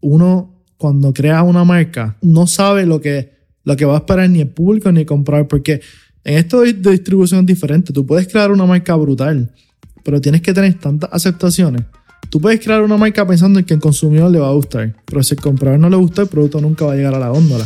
uno cuando crea una marca no sabe lo que, lo que va a esperar ni el público ni el comprador, porque en esto de distribución es diferente. Tú puedes crear una marca brutal, pero tienes que tener tantas aceptaciones. Tú puedes crear una marca pensando en que el consumidor le va a gustar, pero si el comprador no le gusta, el producto nunca va a llegar a la góndola.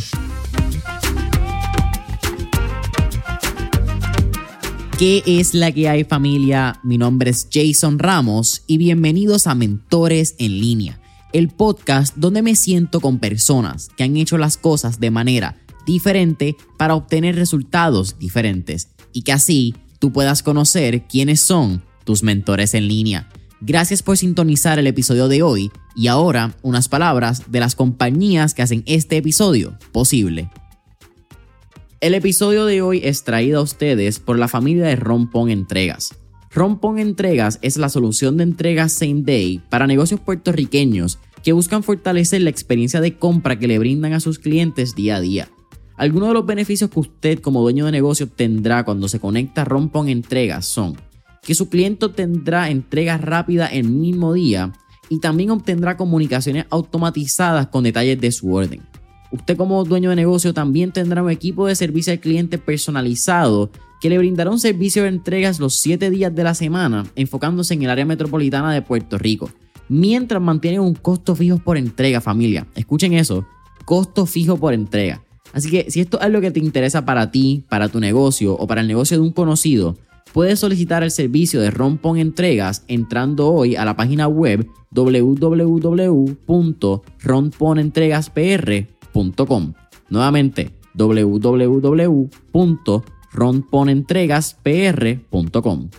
¿Qué es la que hay familia? Mi nombre es Jason Ramos y bienvenidos a Mentores en línea, el podcast donde me siento con personas que han hecho las cosas de manera diferente para obtener resultados diferentes y que así tú puedas conocer quiénes son tus mentores en línea. Gracias por sintonizar el episodio de hoy y ahora unas palabras de las compañías que hacen este episodio posible. El episodio de hoy es traído a ustedes por la familia de Rompón Entregas. Rompón Entregas es la solución de entregas same day para negocios puertorriqueños que buscan fortalecer la experiencia de compra que le brindan a sus clientes día a día. Algunos de los beneficios que usted como dueño de negocio tendrá cuando se conecta a Rompón Entregas son que su cliente tendrá entregas rápidas el mismo día y también obtendrá comunicaciones automatizadas con detalles de su orden Usted como dueño de negocio también tendrá un equipo de servicio al cliente personalizado que le brindará un servicio de entregas los 7 días de la semana, enfocándose en el área metropolitana de Puerto Rico, mientras mantiene un costo fijo por entrega, familia. Escuchen eso, costo fijo por entrega. Así que si esto es lo que te interesa para ti, para tu negocio o para el negocio de un conocido, puedes solicitar el servicio de Rompon Entregas entrando hoy a la página web www.romponentregaspr.com Nuevamente, www.ronponentregaspr.com.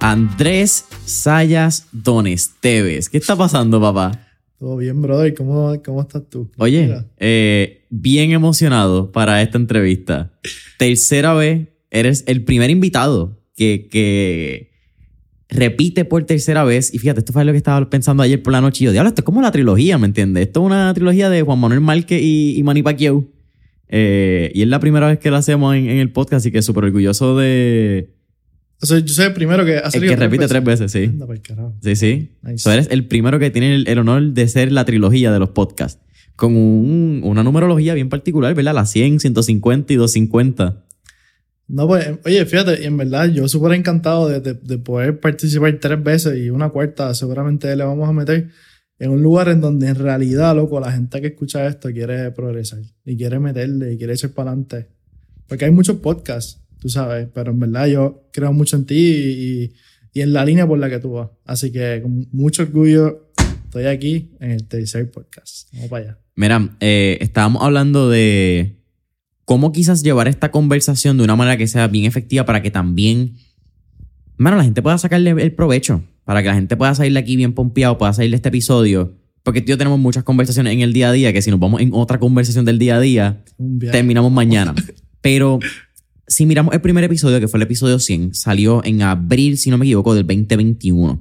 Andrés Sayas Donesteves. ¿Qué está pasando, papá? Todo bien, brother. ¿Cómo, cómo estás tú? Oye, eh, bien emocionado para esta entrevista. Tercera vez, eres el primer invitado que, que, repite por tercera vez. Y fíjate, esto fue lo que estaba pensando ayer por la noche. Y yo, diablo, esto es como la trilogía, ¿me entiendes? Esto es una trilogía de Juan Manuel Márquez y, y Manny Pacquiao. Eh, y es la primera vez que lo hacemos en, el podcast, así que súper orgulloso de. O sea, yo soy el primero que hace El que repite tres veces, sí. Sí, sí. eres el primero que tiene el, honor de ser la trilogía de los podcasts. Con un, una numerología bien particular, ¿verdad? La 100, 150 y 250. No, pues, oye, fíjate, y en verdad yo súper encantado de, de, poder participar tres veces y una cuarta seguramente le vamos a meter en un lugar en donde en realidad, loco, la gente que escucha esto quiere progresar y quiere meterle y quiere echar para adelante. Porque hay muchos podcasts, tú sabes, pero en verdad yo creo mucho en ti y, y en la línea por la que tú vas. Así que con mucho orgullo estoy aquí en el tercer podcast. Vamos para allá. Mira, eh, estábamos hablando de cómo quizás llevar esta conversación de una manera que sea bien efectiva para que también, mano, la gente pueda sacarle el provecho, para que la gente pueda salir de aquí bien pompeado, pueda salir de este episodio. Porque tío, tenemos muchas conversaciones en el día a día que si nos vamos en otra conversación del día a día, terminamos mañana. Pero si miramos el primer episodio, que fue el episodio 100, salió en abril, si no me equivoco, del 2021.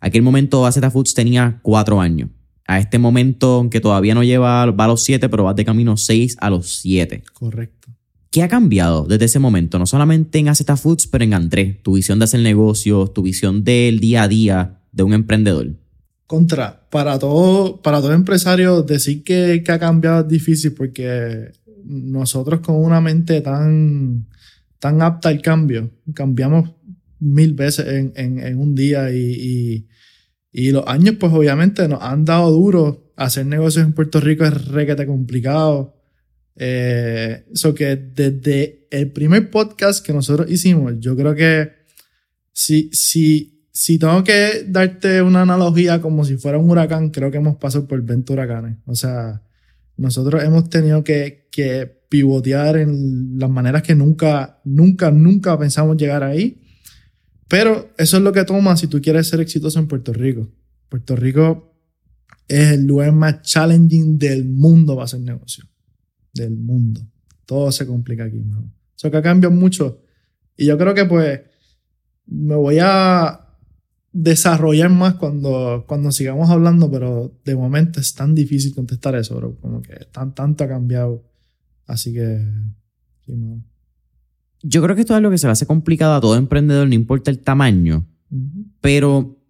Aquel momento AZ Foods tenía cuatro años a este momento, aunque todavía no lleva, va a los 7, pero va de camino 6 a los 7. Correcto. ¿Qué ha cambiado desde ese momento? No solamente en AZ Foods, pero en Andrés, tu visión de hacer negocios, tu visión del día a día de un emprendedor. Contra, para todo, para todo empresario, decir que, ha cambiado es difícil porque nosotros con una mente tan, tan apta al cambio, cambiamos mil veces en, un día y y los años, pues obviamente nos han dado duro. Hacer negocios en Puerto Rico es requete complicado. Eso eh, que desde el primer podcast que nosotros hicimos, yo creo que si, si, si tengo que darte una analogía como si fuera un huracán, creo que hemos pasado por 20 huracanes. O sea, nosotros hemos tenido que, que pivotear en las maneras que nunca, nunca, nunca pensamos llegar ahí. Pero eso es lo que toma si tú quieres ser exitoso en Puerto Rico. Puerto Rico es el lugar más challenging del mundo para hacer negocio. Del mundo. Todo se complica aquí, ¿no? Eso que cambia mucho. Y yo creo que pues me voy a desarrollar más cuando, cuando sigamos hablando, pero de momento es tan difícil contestar eso, bro. Como que tan, tanto ha cambiado. Así que, sí, no. Yo creo que esto es lo que se le hace complicado a todo emprendedor, no importa el tamaño. Pero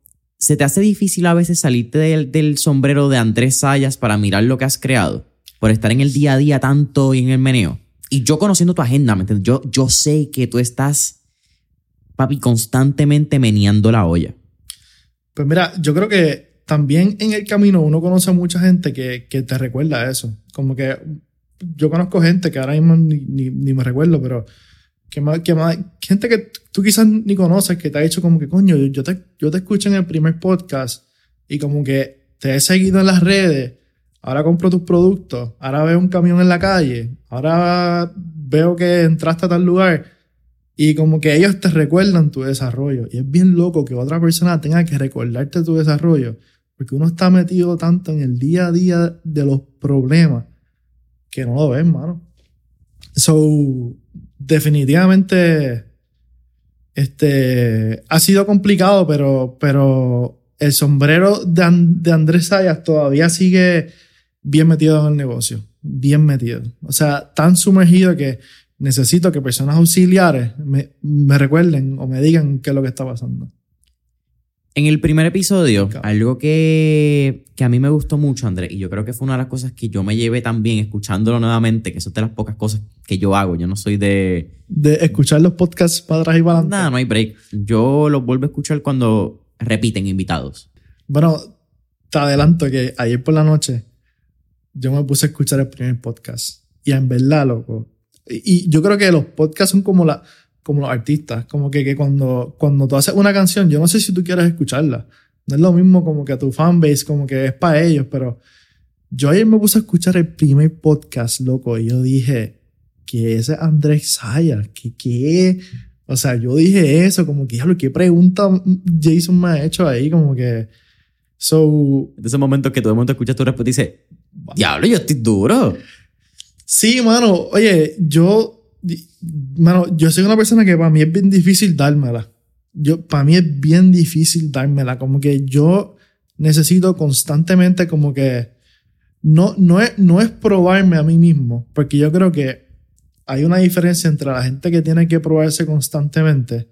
¿Se te hace difícil a veces salirte del, del sombrero de Andrés Sayas para mirar lo que has creado? Por estar en el día a día tanto y en el meneo. Y yo conociendo tu agenda. Yo, yo sé que tú estás, papi, constantemente meneando la olla. Pues mira, yo creo que también en el camino uno conoce a mucha gente que, que te recuerda eso. Como que yo conozco gente que ahora mismo ni, ni, ni me recuerdo, pero que más, que más, gente que tú quizás ni conoces, que te ha dicho como que, coño, yo te, yo te escuché en el primer podcast y como que te he seguido en las redes, ahora compro tus productos, ahora veo un camión en la calle, ahora veo que entraste a tal lugar y como que ellos te recuerdan tu desarrollo. Y es bien loco que otra persona tenga que recordarte tu desarrollo, porque uno está metido tanto en el día a día de los problemas que no lo ves, mano. So, definitivamente este, ha sido complicado, pero, pero el sombrero de, de Andrés Sayas todavía sigue bien metido en el negocio, bien metido. O sea, tan sumergido que necesito que personas auxiliares me, me recuerden o me digan qué es lo que está pasando. En el primer episodio, algo que, que, a mí me gustó mucho, Andrés, y yo creo que fue una de las cosas que yo me llevé también escuchándolo nuevamente, que eso es de las pocas cosas que yo hago. Yo no soy de... De escuchar los podcasts para atrás y para adelante. Nada, no hay break. Yo los vuelvo a escuchar cuando repiten invitados. Bueno, te adelanto que ayer por la noche yo me puse a escuchar el primer podcast. Y en verdad, loco. Y, y yo creo que los podcasts son como la como los artistas. Como que, que cuando, cuando tú haces una canción, yo no sé si tú quieres escucharla. No es lo mismo como que a tu fanbase, como que es para ellos, pero yo ayer me puse a escuchar el primer podcast, loco, y yo dije, ¿qué es Andrés Sayas? ¿Qué, qué? O sea, yo dije eso, como que, ¿qué pregunta Jason me ha hecho ahí? Como que, so... De ese momento que todo el mundo escucha tu respuesta y dice, diablo, yo estoy duro. Sí, mano, oye, yo Mano, yo soy una persona que para mí es bien difícil dármela. Yo, para mí es bien difícil dármela. Como que yo necesito constantemente como que... No, no, es, no es probarme a mí mismo, porque yo creo que hay una diferencia entre la gente que tiene que probarse constantemente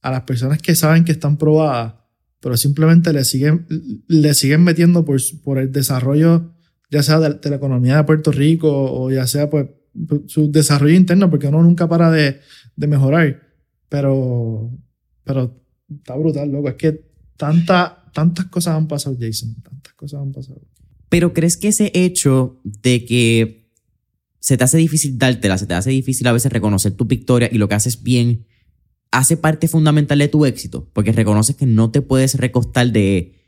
a las personas que saben que están probadas, pero simplemente le siguen, le siguen metiendo por, por el desarrollo, ya sea de, la economía de Puerto Rico o ya sea pues su desarrollo interno, porque uno nunca para de, de mejorar. Pero, pero está brutal, loco. Es que tanta, tantas cosas han pasado, Jason. Tantas cosas han pasado. Pero ¿crees que ese hecho de que se te hace difícil dártela, se te hace difícil a veces reconocer tu victoria y lo que haces bien, hace parte fundamental de tu éxito? Porque reconoces que no te puedes recostar de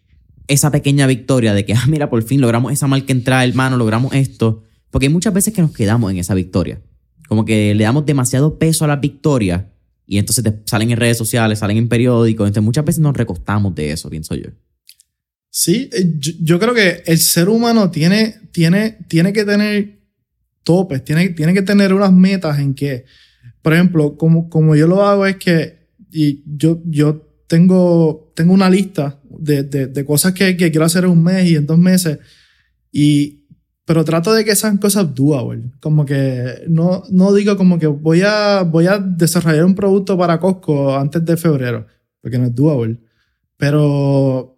esa pequeña victoria, de que, ah, mira, por fin logramos esa marca entrada, hermano, logramos esto porque hay muchas veces que nos quedamos en esa victoria. Como que le damos demasiado peso a la victoria y entonces te salen en redes sociales, salen en periódicos. Entonces muchas veces nos recostamos de eso, pienso yo. Sí, eh, yo, yo creo que el ser humano tiene, tiene, tiene que tener topes, tiene, tiene que tener unas metas en que, por ejemplo, como, como yo lo hago es que y yo, yo tengo, tengo una lista de, de, de cosas que, que quiero hacer en un mes y en dos meses y pero trato de que sean cosas doable. Como que no, no digo como que voy a, voy a desarrollar un producto para Costco antes de febrero, porque no es doable. Pero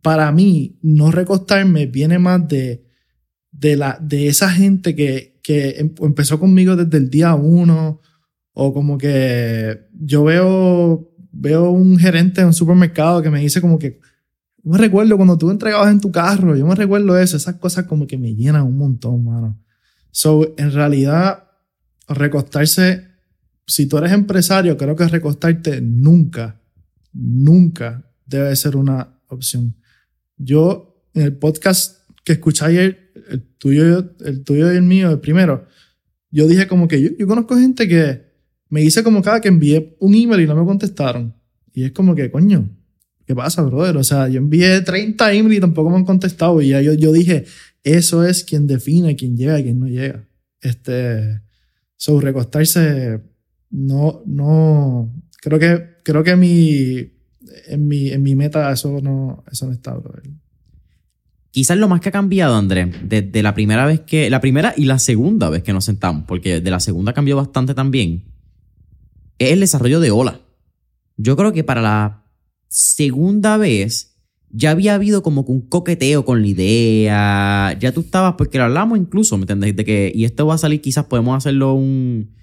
para mí, no recostarme viene más de, de, la, de esa gente que, que em, empezó conmigo desde el día uno, o como que yo veo, veo un gerente en un supermercado que me dice como que, me recuerdo cuando tú entregabas en tu carro, yo me recuerdo eso, esas cosas como que me llenan un montón, mano. So, en realidad, recostarse, si tú eres empresario, creo que recostarte nunca, nunca debe ser una opción. Yo, en el podcast que escuché ayer, el tuyo, el tuyo y el mío, el primero, yo dije como que yo, yo conozco gente que me dice como cada que envié un email y no me contestaron. Y es como que, coño, ¿qué pasa, brother? O sea, yo envié 30 emails y tampoco me han contestado. Y ya yo, yo dije, eso es quien define quién llega y quién no llega. Este, sobre recostarse, no, no, creo que, creo que mi, en mi, en mi meta eso no, eso no está, brother. Quizás lo más que ha cambiado, Andrés, desde la primera vez que, la primera y la segunda vez que nos sentamos, porque de la segunda cambió bastante también, es el desarrollo de Ola. Yo creo que para la segunda vez ya había habido como que un coqueteo con la idea. Ya tú estabas, porque lo hablamos incluso, ¿me entiendes? De que, y esto va a salir, quizás podemos hacerlo un,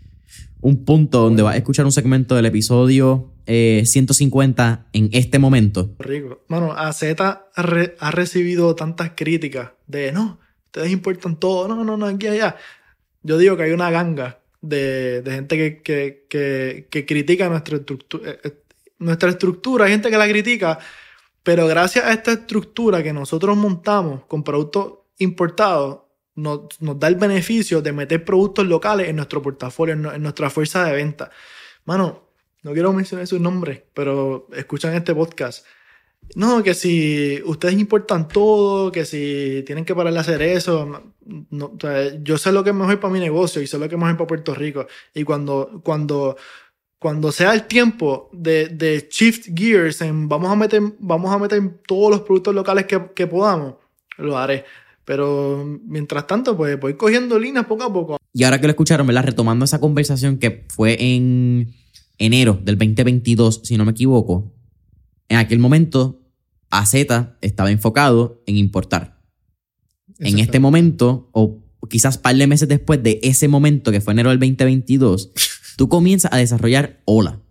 un punto donde vas a escuchar un segmento del episodio 150 eh, en este momento. Rico. Bueno, AZ ha, recibido tantas críticas de no, ustedes importan todo, no, no, no, aquí allá. Yo digo que hay una ganga de, gente que, que, que, que critica nuestra estructura, eh, nuestra estructura, hay gente que la critica pero gracias a esta estructura que nosotros montamos con productos importados, nos, da el beneficio de meter productos locales en nuestro portafolio, en, nuestra fuerza de venta. Mano, no quiero mencionar sus nombres, pero escuchan este podcast. No, que si ustedes importan todo, que si tienen que parar de hacer eso, no, yo sé lo que es mejor para mi negocio y sé lo que es mejor para Puerto Rico. Y cuando, cuando cuando sea el tiempo de, de, shift gears en vamos a meter, vamos a meter todos los productos locales que, que podamos, lo haré. Pero mientras tanto, pues voy cogiendo líneas poco a poco. Y ahora que lo escucharon, ¿verdad? Retomando esa conversación que fue en enero del 2022, si no me equivoco, en aquel momento AZ estaba enfocado en importar. En este momento, o quizás par de meses después de ese momento que fue enero del 2022, tú comienzas a desarrollar Hola.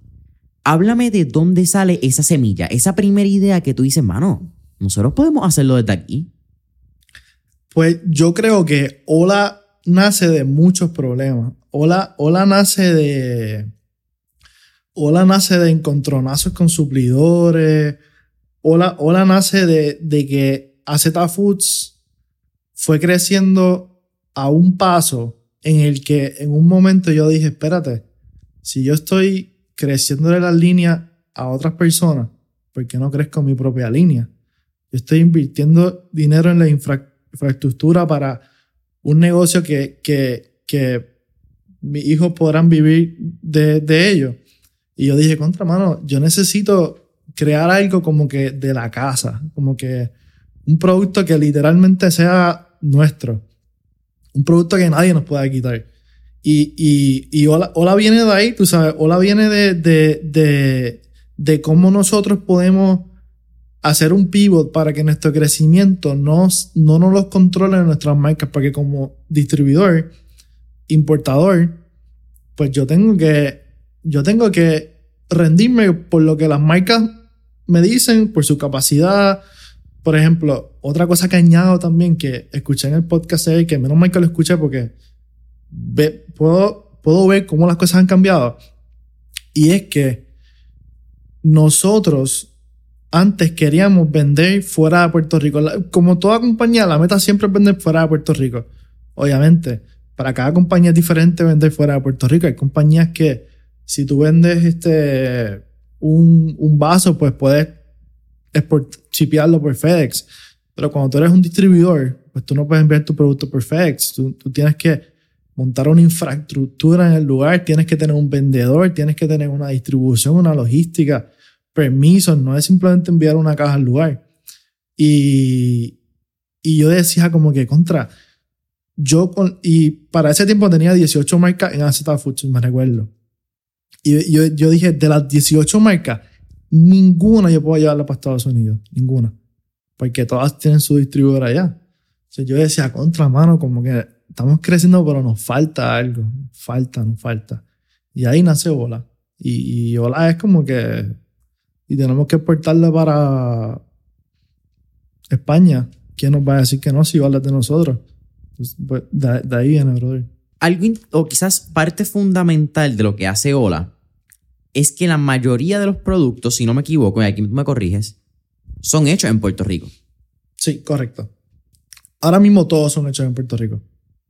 Háblame de dónde sale esa semilla, esa primera idea que tú dices, mano, nosotros podemos hacerlo desde aquí. Pues yo creo que Hola nace de muchos problemas. Hola, Hola nace de. Hola nace de encontronazos con suplidores. Hola, Hola nace de, que AZ Foods fue creciendo a un paso en el que en un momento yo dije, espérate, si yo estoy creciéndole las líneas a otras personas, ¿por qué no crezco mi propia línea? Yo estoy invirtiendo dinero en la infraestructura para un negocio que, que, que mis hijos podrán vivir de, de ello. Y yo dije, contra mano, yo necesito crear algo como que de la casa, como que un producto que literalmente sea nuestro, un producto que nadie nos pueda quitar. Y, y, y Hola, viene de ahí, tú sabes, Hola viene de, de, de, de cómo nosotros podemos hacer un pivot para que nuestro crecimiento no, no nos los controle nuestras marcas, porque como distribuidor, importador, pues yo tengo que, yo tengo que rendirme por lo que las marcas me dicen, por su capacidad. Por ejemplo, otra cosa que añado también que escuché en el podcast es que menos mal que lo escuché porque puedo, puedo ver cómo las cosas han cambiado. Y es que nosotros antes queríamos vender fuera de Puerto Rico. Como toda compañía, la meta siempre es vender fuera de Puerto Rico. Obviamente, para cada compañía es diferente vender fuera de Puerto Rico. Hay compañías que si tú vendes este, un, un vaso, pues puedes chipearlo por FedEx. Pero cuando tú eres un distribuidor, pues tú no puedes enviar tu producto por FedEx. Tú, tú tienes que montar una infraestructura en el lugar, tienes que tener un vendedor, tienes que tener una distribución, una logística, permisos, no es simplemente enviar una caja al lugar. Y, y yo decía como que contra, yo con, y para ese tiempo tenía 18 marcas en AZ Foods, me recuerdo. Y yo, yo dije, de las 18 marcas, ninguna yo puedo llevarla para Estados Unidos, ninguna. Porque todas tienen su distribuidora allá. Entonces yo decía, contra mano, como que estamos creciendo, pero nos falta algo. Falta, nos falta. Y ahí nace Ola. Y, y Ola es como que. Y tenemos que exportarla para España. ¿Quién nos va a decir que no si vale de nosotros? Pues, pues, de, ahí viene, brother. Algo, o quizás parte fundamental de lo que hace Ola es que la mayoría de los productos, si no me equivoco, y aquí me corriges, son hechos en Puerto Rico. Sí, correcto. Ahora mismo todos son hechos en Puerto Rico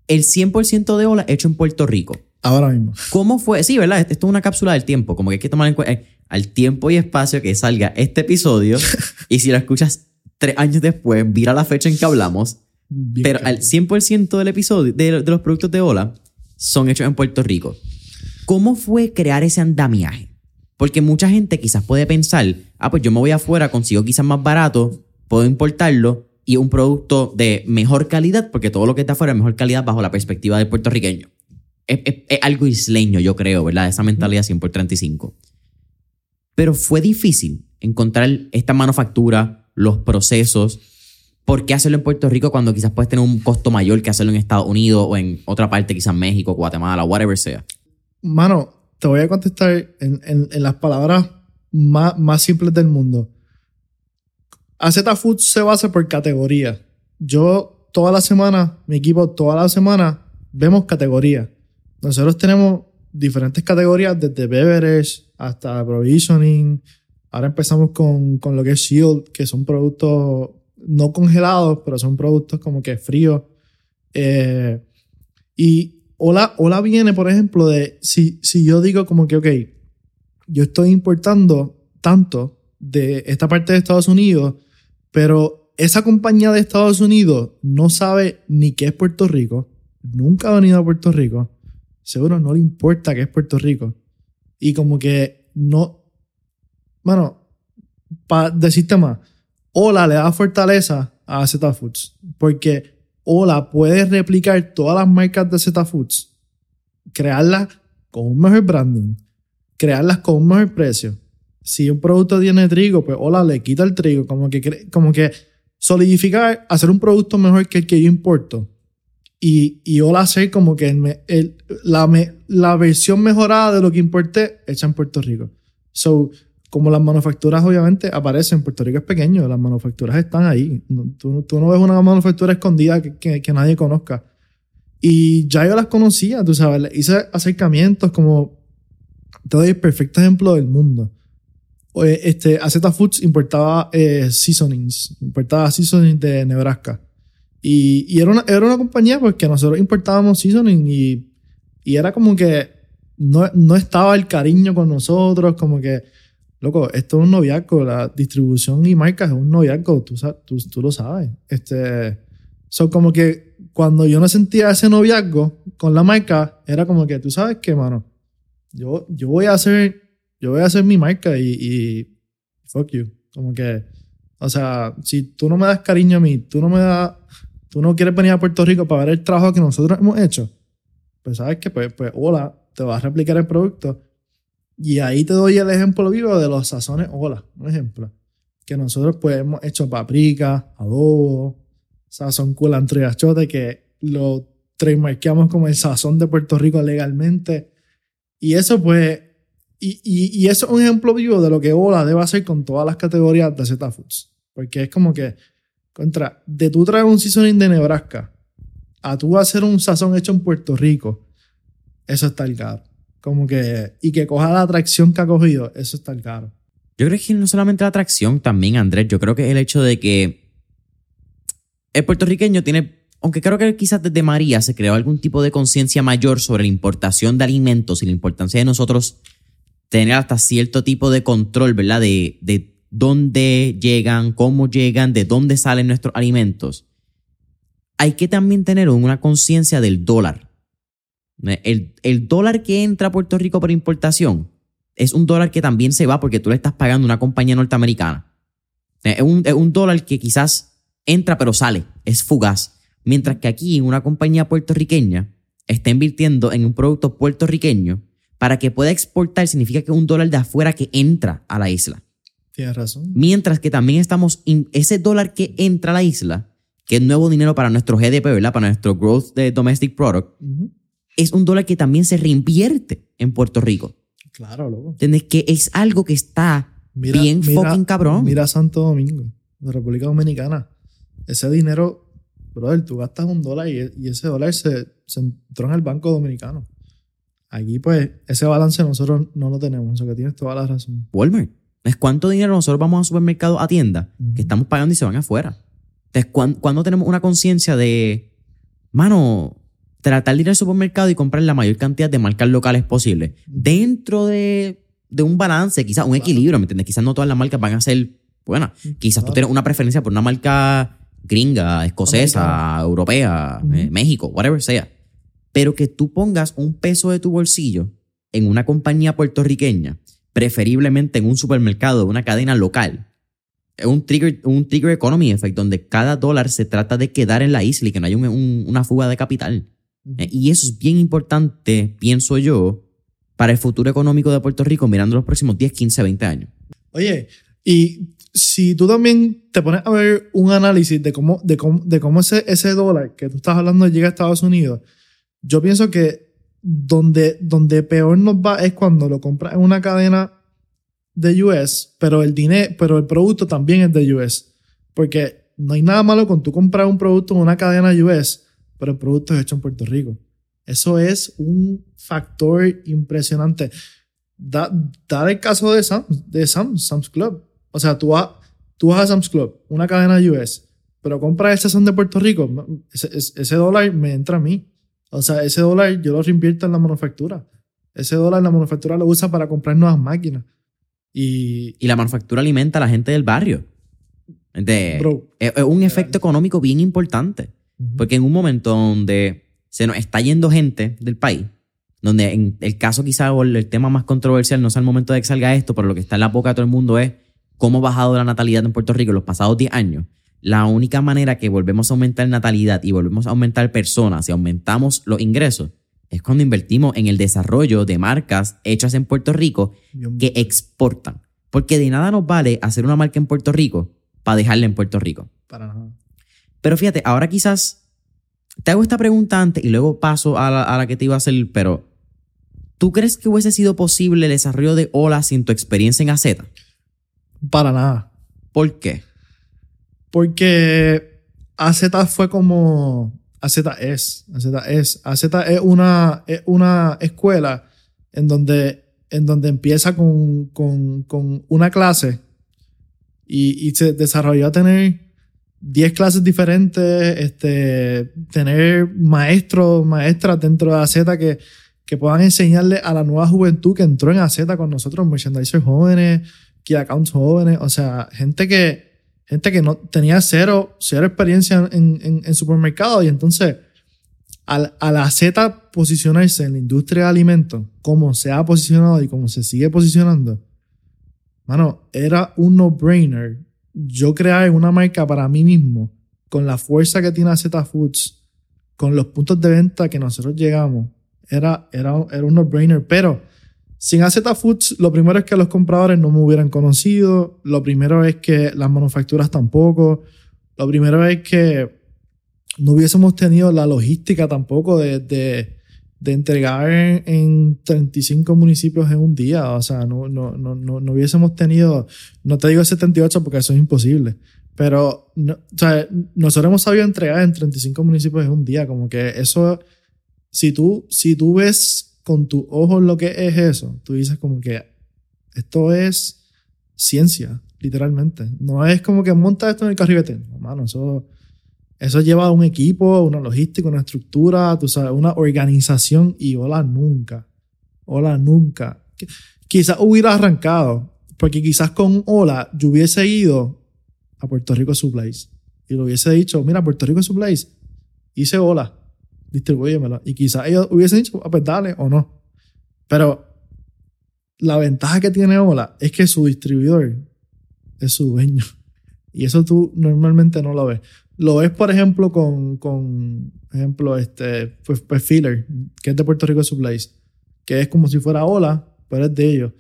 el 100% de ola hecho en Puerto Rico. Ahora mismo. ¿Cómo fue? Sí, ¿verdad? Esto es una cápsula del tiempo. Como que hay que tomar en cuenta eh, al tiempo y espacio que salga este episodio. y si lo escuchas tres años después, mira la fecha en que hablamos. pero al 100% del episodio, de, los productos de Ola, son hechos en Puerto Rico. ¿Cómo fue crear ese andamiaje? Porque mucha gente quizás puede pensar, ah, pues yo me voy afuera, consigo quizás más barato, puedo importarlo y un producto de mejor calidad, porque todo lo que está afuera es mejor calidad bajo la perspectiva del puertorriqueño. Es, algo isleño, yo creo, ¿verdad? Esa mentalidad 100 por 35. Pero fue difícil encontrar esta manufactura los procesos. ¿Por qué hacerlo en Puerto Rico cuando quizás puedes tener un costo mayor que hacerlo en Estados Unidos o en otra parte, quizás México, Guatemala, whatever sea? Mano, te voy a contestar en, en, las palabras más, más, simples del mundo. AZ Foods se basa por categoría. Yo toda la semana, mi equipo toda la semana, vemos categorías. Nosotros tenemos diferentes categorías desde beverage hasta provisioning. Ahora empezamos con, con lo que es Shield, que son productos no congelados, pero son productos como que fríos. Eh, y Hola, hola viene, por ejemplo, de si, si yo digo como que, ok, yo estoy importando tanto de esta parte de Estados Unidos, pero esa compañía de Estados Unidos no sabe ni qué es Puerto Rico, nunca ha venido a Puerto Rico, seguro no le importa qué es Puerto Rico. Y como que no, bueno, para decirte más, hola le da fortaleza a Z Foods, porque Hola puede replicar todas las marcas de Z Foods, crearlas con un mejor branding, crearlas con un mejor precio. Si un producto tiene trigo, pues Hola le quita el trigo, como que, como que solidificar, hacer un producto mejor que el que yo importo. Y, y Hola hacer como que la, la versión mejorada de lo que importé hecha en Puerto Rico. So, como las manufacturas obviamente aparecen, Puerto Rico es pequeño, las manufacturas están ahí. Tú, tú no ves una manufactura escondida que, que, nadie conozca. Y ya yo las conocía, tú sabes, hice acercamientos como, te doy el perfecto ejemplo del mundo. Este, AZ Foods importaba eh, seasonings, importaba seasonings de Nebraska. Y, y, era, una, era una compañía pues que nosotros importábamos seasoning y, y era como que no, no estaba el cariño con nosotros, como que loco, esto es un noviazgo, la distribución y marcas es un noviazgo, tú, tú, tú lo sabes. Este, son como que cuando yo no sentía ese noviazgo con la marca, era como que, tú sabes qué, mano, yo, yo voy a hacer, yo voy a hacer mi marca y, y fuck you. Como que, o sea, si tú no me das cariño a mí, tú no me das, tú no quieres venir a Puerto Rico para ver el trabajo que nosotros hemos hecho, pues sabes que, pues, pues, hola, te vas a replicar el producto y ahí te doy el ejemplo vivo de los sazones hola, un ejemplo. Que nosotros pues hemos hecho paprika, adobo, sazón culantro y achote, que lo trademarkamos como el sazón de Puerto Rico legalmente. Y eso pues, y, eso es un ejemplo vivo de lo que Hola debe hacer con todas las categorías de Z Foods. Porque es como que, contra, de tú traer un seasoning de Nebraska a tú hacer un sazón hecho en Puerto Rico, eso está el caro. Como que, y que coja la atracción que ha cogido, eso está caro. Yo creo que no solamente la atracción, también, Andrés, yo creo que el hecho de que el puertorriqueño tiene, aunque creo que quizás desde María se creó algún tipo de conciencia mayor sobre la importación de alimentos y la importancia de nosotros tener hasta cierto tipo de control, ¿verdad? De, de dónde llegan, cómo llegan, de dónde salen nuestros alimentos. Hay que también tener una conciencia del dólar. El, dólar que entra a Puerto Rico por importación es un dólar que también se va porque tú le estás pagando a una compañía norteamericana. Es un, es un dólar que quizás entra pero sale, es fugaz. Mientras que aquí una compañía puertorriqueña está invirtiendo en un producto puertorriqueño para que pueda exportar significa que es un dólar de afuera que entra a la isla. Tienes razón. Mientras que también estamos, ese dólar que entra a la isla, que es nuevo dinero para nuestro GDP, ¿verdad? Para nuestro Growth Domestic Product, es un dólar que también se reinvierte en Puerto Rico. Claro, loco. ¿Entiendes? Que es algo que está bien fucking cabrón. Mira Santo Domingo, la República Dominicana. Ese dinero, brother, tú gastas un dólar y, ese dólar se, entró en el Banco Dominicano. Aquí, pues, ese balance nosotros no lo tenemos. O sea, que tienes toda la razón. Walmart. Es cuánto dinero nosotros vamos a supermercado a tienda que estamos pagando y se van afuera. Entonces, ¿cuándo, tenemos una conciencia de, mano, tratar de ir al supermercado y comprar la mayor cantidad de marcas locales posible. Dentro de, un balance, quizás un equilibrio, ¿me entiendes? Quizás no todas las marcas van a ser buenas. Quizás tú tienes una preferencia por una marca gringa, escocesa, europea, eh, México, whatever sea. Pero que tú pongas un peso de tu bolsillo en una compañía puertorriqueña, preferiblemente en un supermercado de una cadena local, es un trigger, un trigger economy effect donde cada dólar se trata de quedar en la isla y que no haya una fuga de capital. Eh, y eso es bien importante, pienso yo, para el futuro económico de Puerto Rico mirando los próximos 10, 15, 20 años. Oye, y si tú también te pones a ver un análisis de cómo, de cómo, de cómo ese, ese dólar que tú estás hablando llega a Estados Unidos, yo pienso que donde, donde peor nos va es cuando lo compras en una cadena de US, pero el dinero, pero el producto también es de US. Porque no hay nada malo con tú comprar un producto en una cadena US, pero el producto es hecho en Puerto Rico. Eso es un factor impresionante. Da, da el caso de, Sam, de Sam's, Sam's Club. O sea, tú vas, tú vas a Sam's Club, una cadena US, pero compras ese son de Puerto Rico, ese, dólar me entra a mí. O sea, ese dólar yo lo reinvierto en la manufactura. Ese dólar la manufactura lo usa para comprar nuevas máquinas. Y, y la manufactura alimenta a la gente del barrio. es, un efecto económico bien importante. Porque en un momento donde se nos está yendo gente del país, donde en el caso quizá o el tema más controversial no sea el momento de que salga esto, pero lo que está en la boca de todo el mundo es cómo ha bajado la natalidad en Puerto Rico en los pasados 10 años. La única manera que volvemos a aumentar natalidad y volvemos a aumentar personas y aumentamos los ingresos es cuando invertimos en el desarrollo de marcas hechas en Puerto Rico que exportan. Porque de nada nos vale hacer una marca en Puerto Rico para dejarla en Puerto Rico. Para nada. Pero fíjate, ahora quizás te hago esta pregunta antes y luego paso a la, a la que te iba a hacer, pero ¿tú crees que hubiese sido posible el desarrollo de Ola sin tu experiencia en AZ? Para nada. ¿Por qué? Porque AZ fue como AZ es, AZ es, AZ es una, es una escuela en donde, en donde empieza con, con, con una clase y, y, se desarrolló a tener 10 clases diferentes, este, tener maestros, maestras dentro de AZ que, que puedan enseñarle a la nueva juventud que entró en AZ con nosotros, merchandisers jóvenes, key accounts jóvenes, o sea, gente que, gente que no tenía cero, cero experiencia en, en, en y entonces al, a la Z posicionarse en la industria de alimentos, como se ha posicionado y como se sigue posicionando, mano, era un no-brainer yo crear una marca para mí mismo con la fuerza que tiene Z Foods, con los puntos de venta que nosotros llegamos, era, era, era un no-brainer, pero sin AZ Foods, lo primero es que los compradores no me hubieran conocido, lo primero es que las manufacturas tampoco, lo primero es que no hubiésemos tenido la logística tampoco de, de, de entregar en, 35 municipios en un día, o sea, no, no, no, no, hubiésemos tenido, no te digo 78 porque eso es imposible, pero no, o sea, nosotros hemos sabido entregar en 35 municipios en un día, como que eso, si tú, si tú ves con tu ojo lo que es eso, tú dices como que esto es ciencia, literalmente. No es como que monta esto en el carribete. No, mano, eso, eso lleva a un equipo, una logística, una estructura, tú sabes, una organización y hola nunca. Hola nunca. Quizás hubiera arrancado, porque quizás con hola yo hubiese ido a Puerto Rico Supplies y lo hubiese dicho, mira, Puerto Rico Supplies, hice hola distribúyemelo. Y quizás ellos hubiesen dicho, ah, pues dale o no. Pero la ventaja que tiene Ola es que su distribuidor es su dueño. Y eso tú normalmente no lo ves. Lo ves, por ejemplo, con, con ejemplo, este, pues, pues Filler, que es de Puerto Rico Supplies, que es como si fuera Ola, pero es de ellos.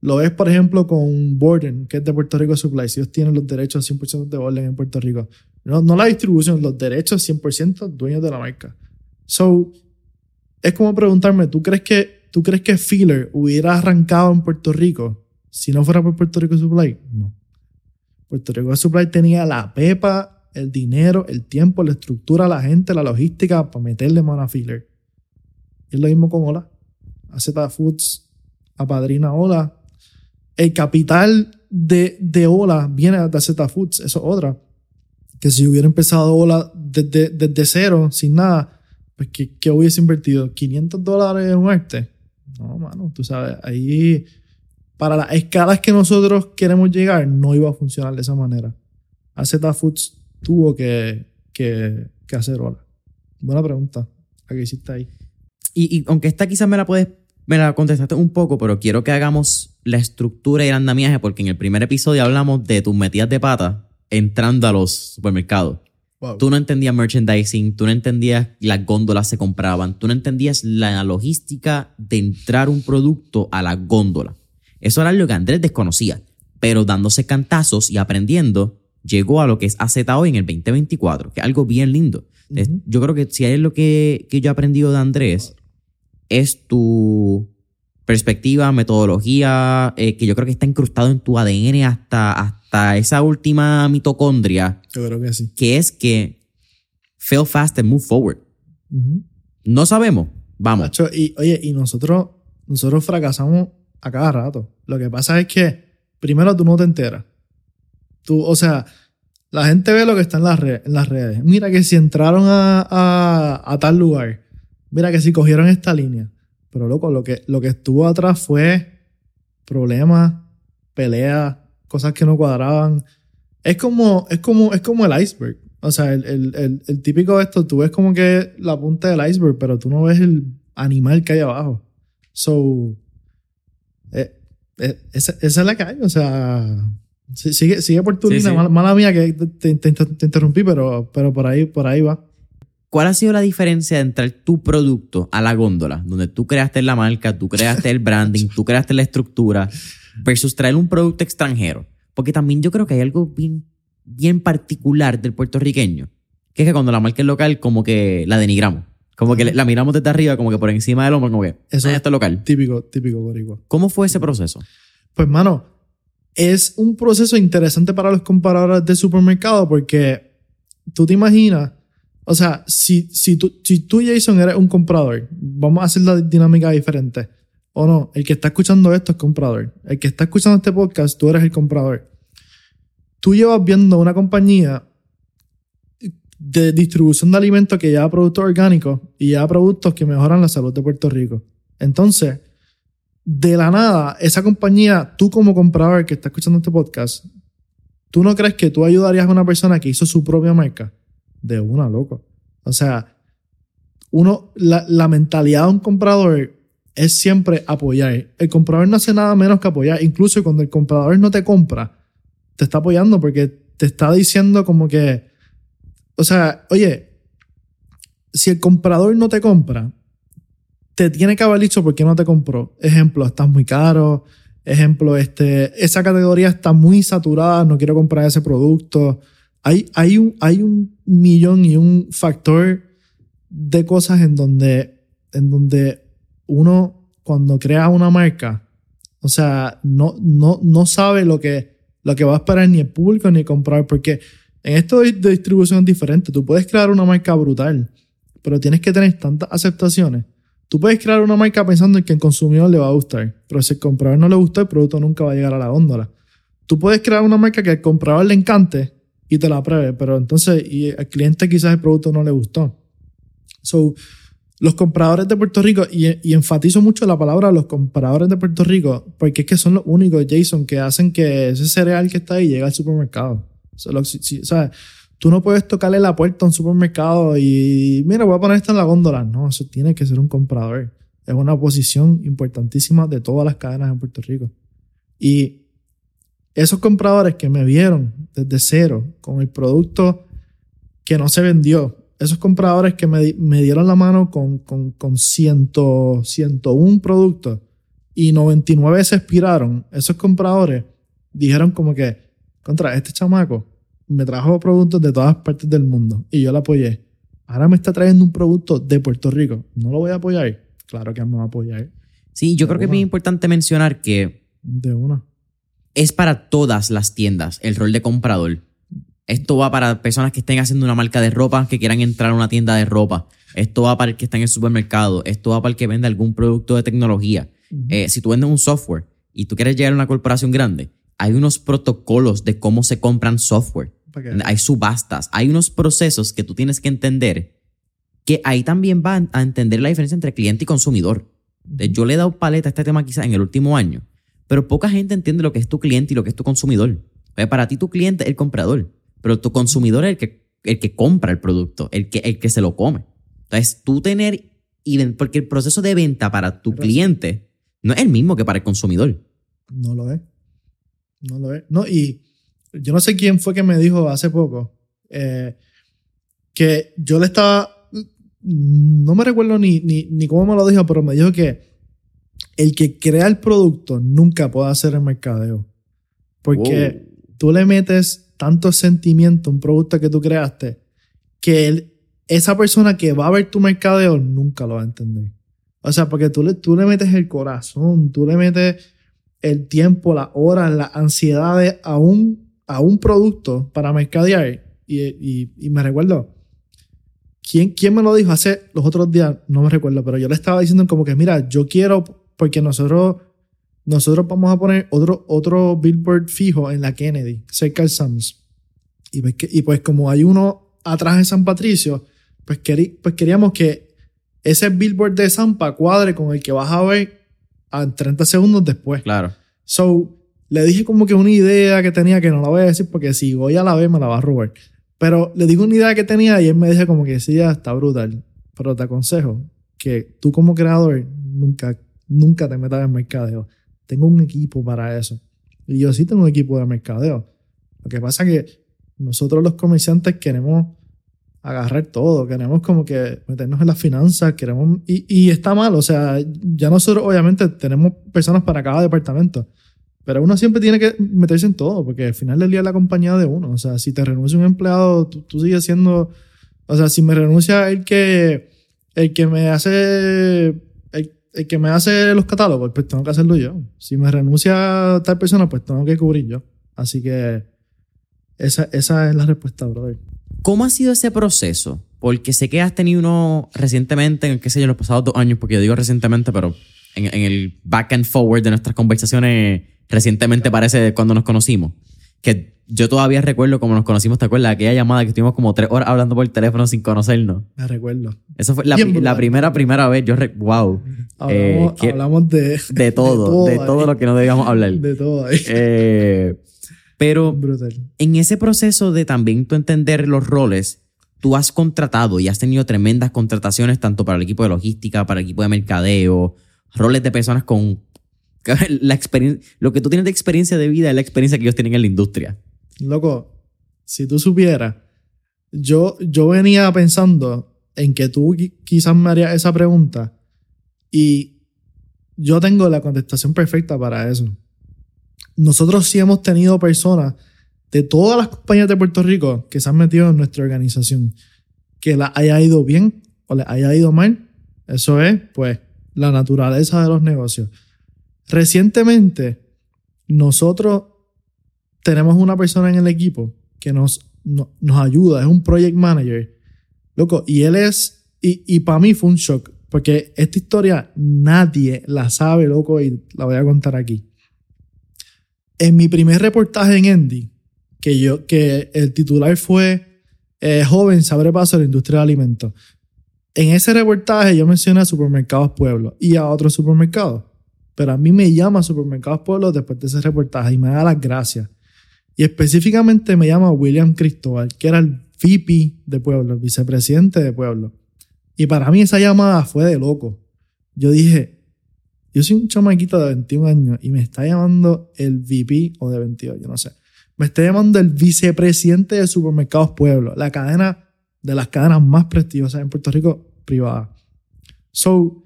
Lo ves, por ejemplo, con Borden, que es de Puerto Rico Supplies. Ellos tienen los derechos 100% de Borden en Puerto Rico. No, no la distribución, los derechos 100% dueños de la marca. So, es como preguntarme, ¿tú crees que, ¿tú crees que Filler hubiera arrancado en Puerto Rico si no fuera por Puerto Rico Supply? No. Puerto Rico Supply tenía la pepa, el dinero, el tiempo, la estructura, la gente, la logística para meterle mano a Filler. es lo mismo con Ola. AZ Foods apadrina Ola. El capital de, de Ola viene de AZ Foods, eso es otra. Que si hubiera empezado Ola desde, desde cero, sin nada, pues ¿qué, hubiese invertido? ¿500 dólares en un arte? No, mano, tú sabes, ahí para las escalas que nosotros queremos llegar no iba a funcionar de esa manera. AZ Foods tuvo que, que, que hacer hola. Buena pregunta, la que hiciste ahí. Y, y, aunque esta quizás me la puedes, me la contestaste un poco, pero quiero que hagamos la estructura y el andamiaje, porque en el primer episodio hablamos de tus metidas de pata entrando a los supermercados. Tú no entendías merchandising, tú no entendías las góndolas se compraban, tú no entendías la logística de entrar un producto a la góndola. Eso era lo que Andrés desconocía. pero dándose cantazos y aprendiendo, llegó a lo que es AZ hoy en el 2024, que es algo bien lindo. Yo creo que si hay lo que, que yo he aprendido de Andrés, es tu perspectiva, metodología, eh, que yo creo que está incrustado en tu ADN hasta, hasta esa última mitocondria, Yo creo que sí. que es que fail fast and move forward. No sabemos, vamos. Y oye, y nosotros, nosotros fracasamos a cada rato. Lo que pasa es que primero tú no te enteras. Tú, o sea, la gente ve lo que está en las, re- en las redes. Mira que si entraron a, a- a tal lugar. Mira que si cogieron esta línea. Pero loco, lo que, lo que estuvo atrás fue problemas, peleas, cosas que no cuadraban. Es como, es como, es como el iceberg. O sea, el, el, el, el típico de esto, tú ves como que la punta del iceberg, pero tú no ves el animal que hay abajo. So, eh, eh, esa, esa es la que hay. O sea, sigue, sigue por tu Sí, línea. sí. Mala, mala mía que te, te- te- te interrumpí, pero, pero por ahí, por ahí va. ¿Cuál ha sido la diferencia de entrar tu producto a la góndola, donde tú creaste la marca, tú creaste el branding, tú creaste la estructura, versus traer un producto extranjero? Porque también yo creo que hay algo bien, bien particular del puertorriqueño, que es que cuando la marca es local, como que la denigramos. Como que la miramos desde arriba, como que por encima del hombro, como que Eso- "Ah, esto es local. Típico, típico boricua. ¿Cómo fue ese proceso? Pues, mano, es un proceso interesante para los compradores de supermercado porque tú te imaginas, o sea, si, si, tú, si tú, Jason, eres un comprador, vamos a hacer la dinámica diferente. O no, el que está escuchando esto es comprador. El que está escuchando este podcast, tú eres el comprador. Tú llevas viendo una compañía de distribución de alimentos que lleva productos orgánicos y lleva productos que mejoran la salud de Puerto Rico. Entonces, de la nada, esa compañía, tú como comprador que está escuchando este podcast, ¿tú no crees que tú ayudarías a una persona que hizo su propia marca? De una, loco. O sea, uno, la, la mentalidad de un comprador es siempre apoyar. El comprador no hace nada menos que apoyar. Incluso cuando el comprador no te compra, te está apoyando porque te está diciendo como que, o sea, oye, si el comprador no te compra, te tiene que haber dicho por qué no te compró. Ejemplo, estás muy caro. Ejemplo, este, esa categoría está muy saturada, no quiero comprar ese producto. Hay, hay, un, hay un millón y un factor de cosas en donde, en donde uno, cuando crea una marca, o sea, no, no, no sabe lo que, lo que va a esperar ni el público ni el comprador, porque en esto de, distribución es diferente. Tú puedes crear una marca brutal, pero tienes que tener tantas aceptaciones. Tú puedes crear una marca pensando en que al consumidor le va a gustar, pero si al comprador no le gusta, el producto nunca va a llegar a la góndola. Tú puedes crear una marca que al comprador le encante y te la apruebe, pero entonces y al cliente quizás el producto no le gustó. So, los compradores de Puerto Rico, y, enfatizo mucho la palabra los compradores de Puerto Rico, porque es que son los únicos, Jason, que hacen que ese cereal que está ahí llegue al supermercado. O sea, tú no puedes tocarle la puerta a un supermercado y, mira, voy a poner esto en la góndola. No, eso tiene que ser un comprador. Es una posición importantísima de todas las cadenas en Puerto Rico. Y esos compradores que me vieron desde cero con el producto que no se vendió, esos compradores que me, di- me dieron la mano con, con, con 100, 101 productos y 99 se expiraron, esos compradores dijeron como que, contra este chamaco me trajo productos de todas partes del mundo y yo lo apoyé. Ahora me está trayendo un producto de Puerto Rico. ¿No lo voy a apoyar? Claro que me va a apoyar. Sí, yo creo que es bien importante mencionar que De una. es para todas las tiendas el rol de comprador. Esto va para personas que estén haciendo una marca de ropa, que quieran entrar a una tienda de ropa. Esto va para el que está en el supermercado. Esto va para el que vende algún producto de tecnología. Eh, si tú vendes un software y tú quieres llegar a una corporación grande, hay unos protocolos de cómo se compran software. Hay subastas, hay unos procesos que tú tienes que entender que ahí también va a entender la diferencia entre cliente y consumidor. De- Yo le he dado paleta a este tema quizás en el último año, pero poca gente entiende lo que es tu cliente y lo que es tu consumidor. Eh, Para ti tu cliente es el comprador, pero tu consumidor es el que, el que compra el producto, el que, el que se lo come. Entonces tú tener, porque el proceso de venta para tu Pero cliente no es el mismo que para el consumidor. No lo es. No lo es. No, y yo no sé quién fue que me dijo hace poco eh, que yo le estaba. No me recuerdo ni, ni, ni cómo me lo dijo, pero me dijo que el que crea el producto nunca puede hacer el mercadeo. Porque tú le metes tanto sentimiento un producto que tú creaste que esa persona que va a ver tu mercadeo nunca lo va a entender. O sea, porque tú le, tú le metes el corazón, tú le metes el tiempo, las horas, las ansiedades a un, a un producto para mercadear. Y, y, me recuerdo, ¿quién, ¿quién me lo dijo hace los otros días? No me recuerdo, pero yo le estaba diciendo como que, mira, yo quiero, porque nosotros, nosotros vamos a poner otro, otro billboard fijo en la Kennedy, cerca del Sams. Y pues, y pues como hay uno atrás en San Patricio, pues, pues queríamos que ese billboard de Zampa cuadre con el que vas a ver a 30 segundos después. Claro. So, le dije como que una idea que tenía que no la voy a decir porque si voy a la vez me la va a robar. Pero le digo una idea que tenía y él me dice como que sí, ya está brutal. Pero te aconsejo que tú como creador nunca, nunca te metas en mercadeo. Tengo un equipo para eso. Y yo sí tengo un equipo de mercadeo. Lo que pasa es que nosotros los comerciantes queremos agarrar todo, queremos como que meternos en las finanzas, queremos... Y, y está mal, o sea, ya nosotros obviamente tenemos personas para cada departamento, pero uno siempre tiene que meterse en todo, porque al final del día es la compañía de uno, o sea, si te renuncia un empleado, tú, sigues siendo... O sea, si me renuncia el que, el que me hace... El, que me hace los catálogos, pues tengo que hacerlo yo. Si me renuncia tal persona, pues tengo que cubrir yo. Así que esa, esa es la respuesta, brother. ¿Cómo ha sido ese proceso? Porque sé que has tenido uno recientemente, en qué sé yo, los pasados dos años, porque yo digo recientemente, pero en, el back and forward de nuestras conversaciones, recientemente parece cuando nos conocimos. Que yo todavía recuerdo cómo nos conocimos, ¿te acuerdas? Aquella llamada que estuvimos como tres horas hablando por teléfono sin conocernos. Me recuerdo. Esa fue la, primera, primera vez. Yo, wow. Hablamos, de, de todo, de todo, lo que no debíamos hablar. De todo. Eh, pero en ese proceso de también tú entender los roles, tú has contratado y has tenido tremendas contrataciones tanto para el equipo de logística, para el equipo de mercadeo, roles de personas con la experiencia, lo que tú tienes de experiencia de vida es la experiencia que ellos tienen en la industria. Loco, si tú supieras, yo, yo venía pensando en que tú quizás me harías esa pregunta y yo tengo la contestación perfecta para eso nosotros sí hemos tenido personas de todas las compañías de Puerto Rico que se han metido en nuestra organización, que la haya ido bien o le haya ido mal. Eso es, pues, la naturaleza de los negocios. Recientemente, nosotros tenemos una persona en el equipo que nos, nos ayuda, es un project manager, loco, y él es, y, y para mí fue un shock, porque esta historia nadie la sabe, loco, y la voy a contar aquí. En mi primer reportaje en Endy, que, yo, que el titular fue eh, Joven se abre paso a la industria de alimentos. En ese reportaje yo mencioné a Supermercados Pueblo y a otros supermercados. Pero a mí me llama Supermercados Pueblo después de ese reportaje y me da las gracias. Y específicamente me llama William Cristóbal, que era el VP de Pueblo, el vicepresidente de Pueblo. Y para mí esa llamada fue de loco. Yo dije, yo soy un chamaquito de 21 años y me está llamando el VP o de 22, yo no sé. Me está llamando el vicepresidente de Supermercados Pueblo, la cadena de las cadenas más prestigiosas en Puerto Rico privada. So,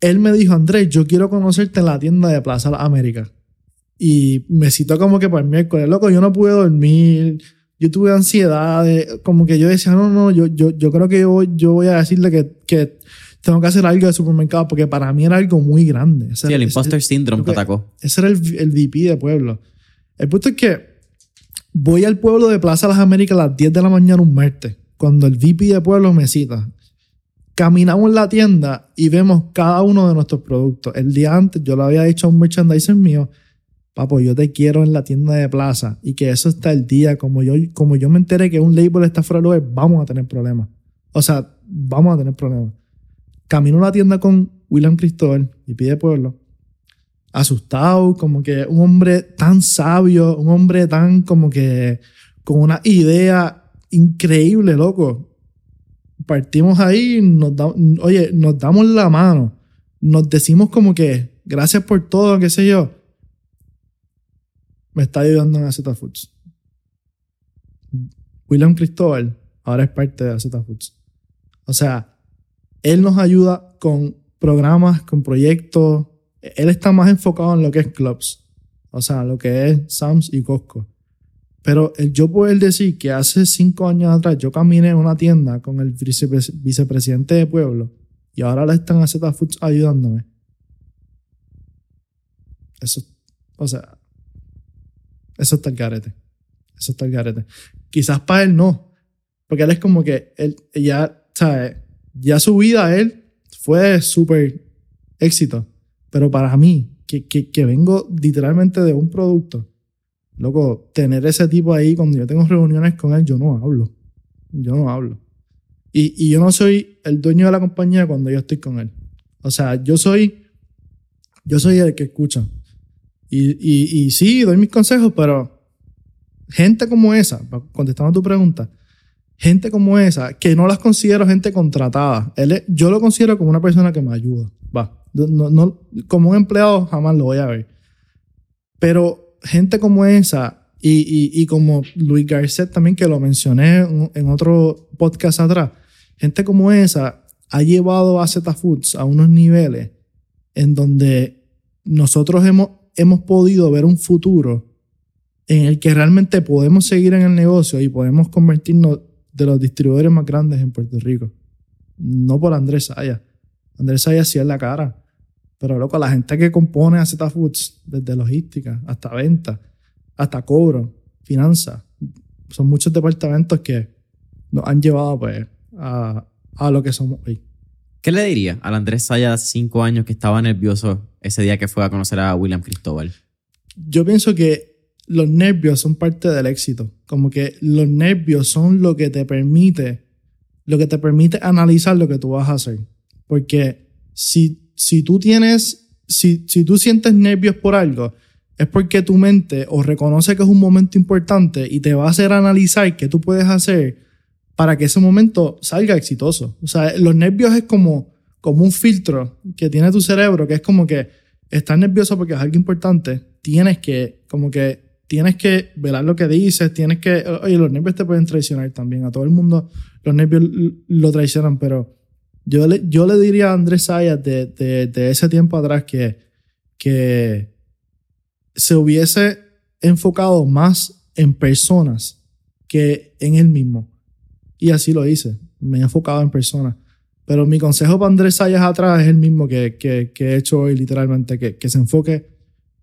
él me dijo, Andrés, yo quiero conocerte en la tienda de Plaza América. Y me citó como que para el miércoles, loco, yo no pude dormir, yo tuve ansiedad, como que yo decía, no, no, yo, yo, yo creo que yo, yo voy a decirle que, que tengo que hacer algo de supermercado porque para mí era algo muy grande. sí, el imposter syndrome te atacó. Ese era el, el VP de pueblo. El punto es que voy al pueblo de Plaza Las Américas a las 10 de la mañana un martes, cuando el VP de pueblo me cita. Caminamos la tienda y vemos cada uno de nuestros productos. El día antes yo le había dicho a un merchandiser mío, papo, yo te quiero en la tienda de plaza y que eso está el día. Como yo, como yo me enteré que un label está fuera de lugar, vamos a tener problemas. O sea, vamos a tener problemas. Camino a la tienda con William Cristóbal y pide pueblo. Asustado, como que un hombre tan sabio, un hombre tan como que con una idea increíble, loco. Partimos ahí, nos oye, nos damos la mano, nos decimos como que gracias por todo, qué sé yo. Me está ayudando en AZ Foods. William Cristóbal ahora es parte de AZ Foods. O sea, él nos ayuda con programas, con proyectos. Él está más enfocado en lo que es clubs. O sea, lo que es Sams y Costco. Pero el yo poder decir que hace cinco años atrás yo caminé en una tienda con el vicepresidente de pueblo y ahora le están a Z Foods ayudándome. Eso, o sea, eso está el garete. Eso está el garete. Quizás para él no, porque él es como que él ya. Ya su vida él fue súper éxito. Pero para mí, que, que, que vengo literalmente de un producto Loco, tener ese tipo ahí, cuando yo tengo reuniones con él, yo no hablo. Yo no hablo. Y, y yo no soy el dueño de la compañía cuando yo estoy con él. O sea, yo soy, yo soy el que escucha. Y, y, sí, doy mis consejos, pero gente como esa, contestando a tu pregunta, gente como esa, que no las considero gente contratada. Él yo lo considero como una persona que me ayuda. Va. No, no, como un empleado jamás lo voy a ver. Pero gente como esa y, y, como Luis Garcet también, que lo mencioné en, otro podcast atrás, gente como esa ha llevado a Z Foods a unos niveles en donde nosotros hemos, hemos podido ver un futuro en el que realmente podemos seguir en el negocio y podemos convertirnos de los distribuidores más grandes en Puerto Rico. No por Andrés Saya. Andrés Saya sí es la cara. Pero loco, la gente que compone Z Foods, desde logística hasta venta, hasta cobro, finanzas, son muchos departamentos que nos han llevado pues a, a lo que somos hoy. ¿Qué le diría al Andrés Saya de cinco años que estaba nervioso ese día que fue a conocer a William Cristóbal? Yo pienso que los nervios son parte del éxito. Como que los nervios son lo que te permite, lo que te permite analizar lo que tú vas a hacer. Porque si si tú tienes, si, si tú sientes nervios por algo, es porque tu mente o reconoce que es un momento importante y te va a hacer analizar qué tú puedes hacer para que ese momento salga exitoso. O sea, los nervios es como, como un filtro que tiene tu cerebro, que es como que estás nervioso porque es algo importante, tienes que, como que, tienes que velar lo que dices, tienes que, oye, los nervios te pueden traicionar también, a todo el mundo los nervios lo traicionan, pero yo le, yo le diría a Andrés Sayas de, de, ese tiempo atrás que, que se hubiese enfocado más en personas que en él mismo. Y así lo hice. Me he enfocado en personas. Pero mi consejo para Andrés Sayas atrás es el mismo que, que, he hecho hoy, literalmente, que, que, se enfoque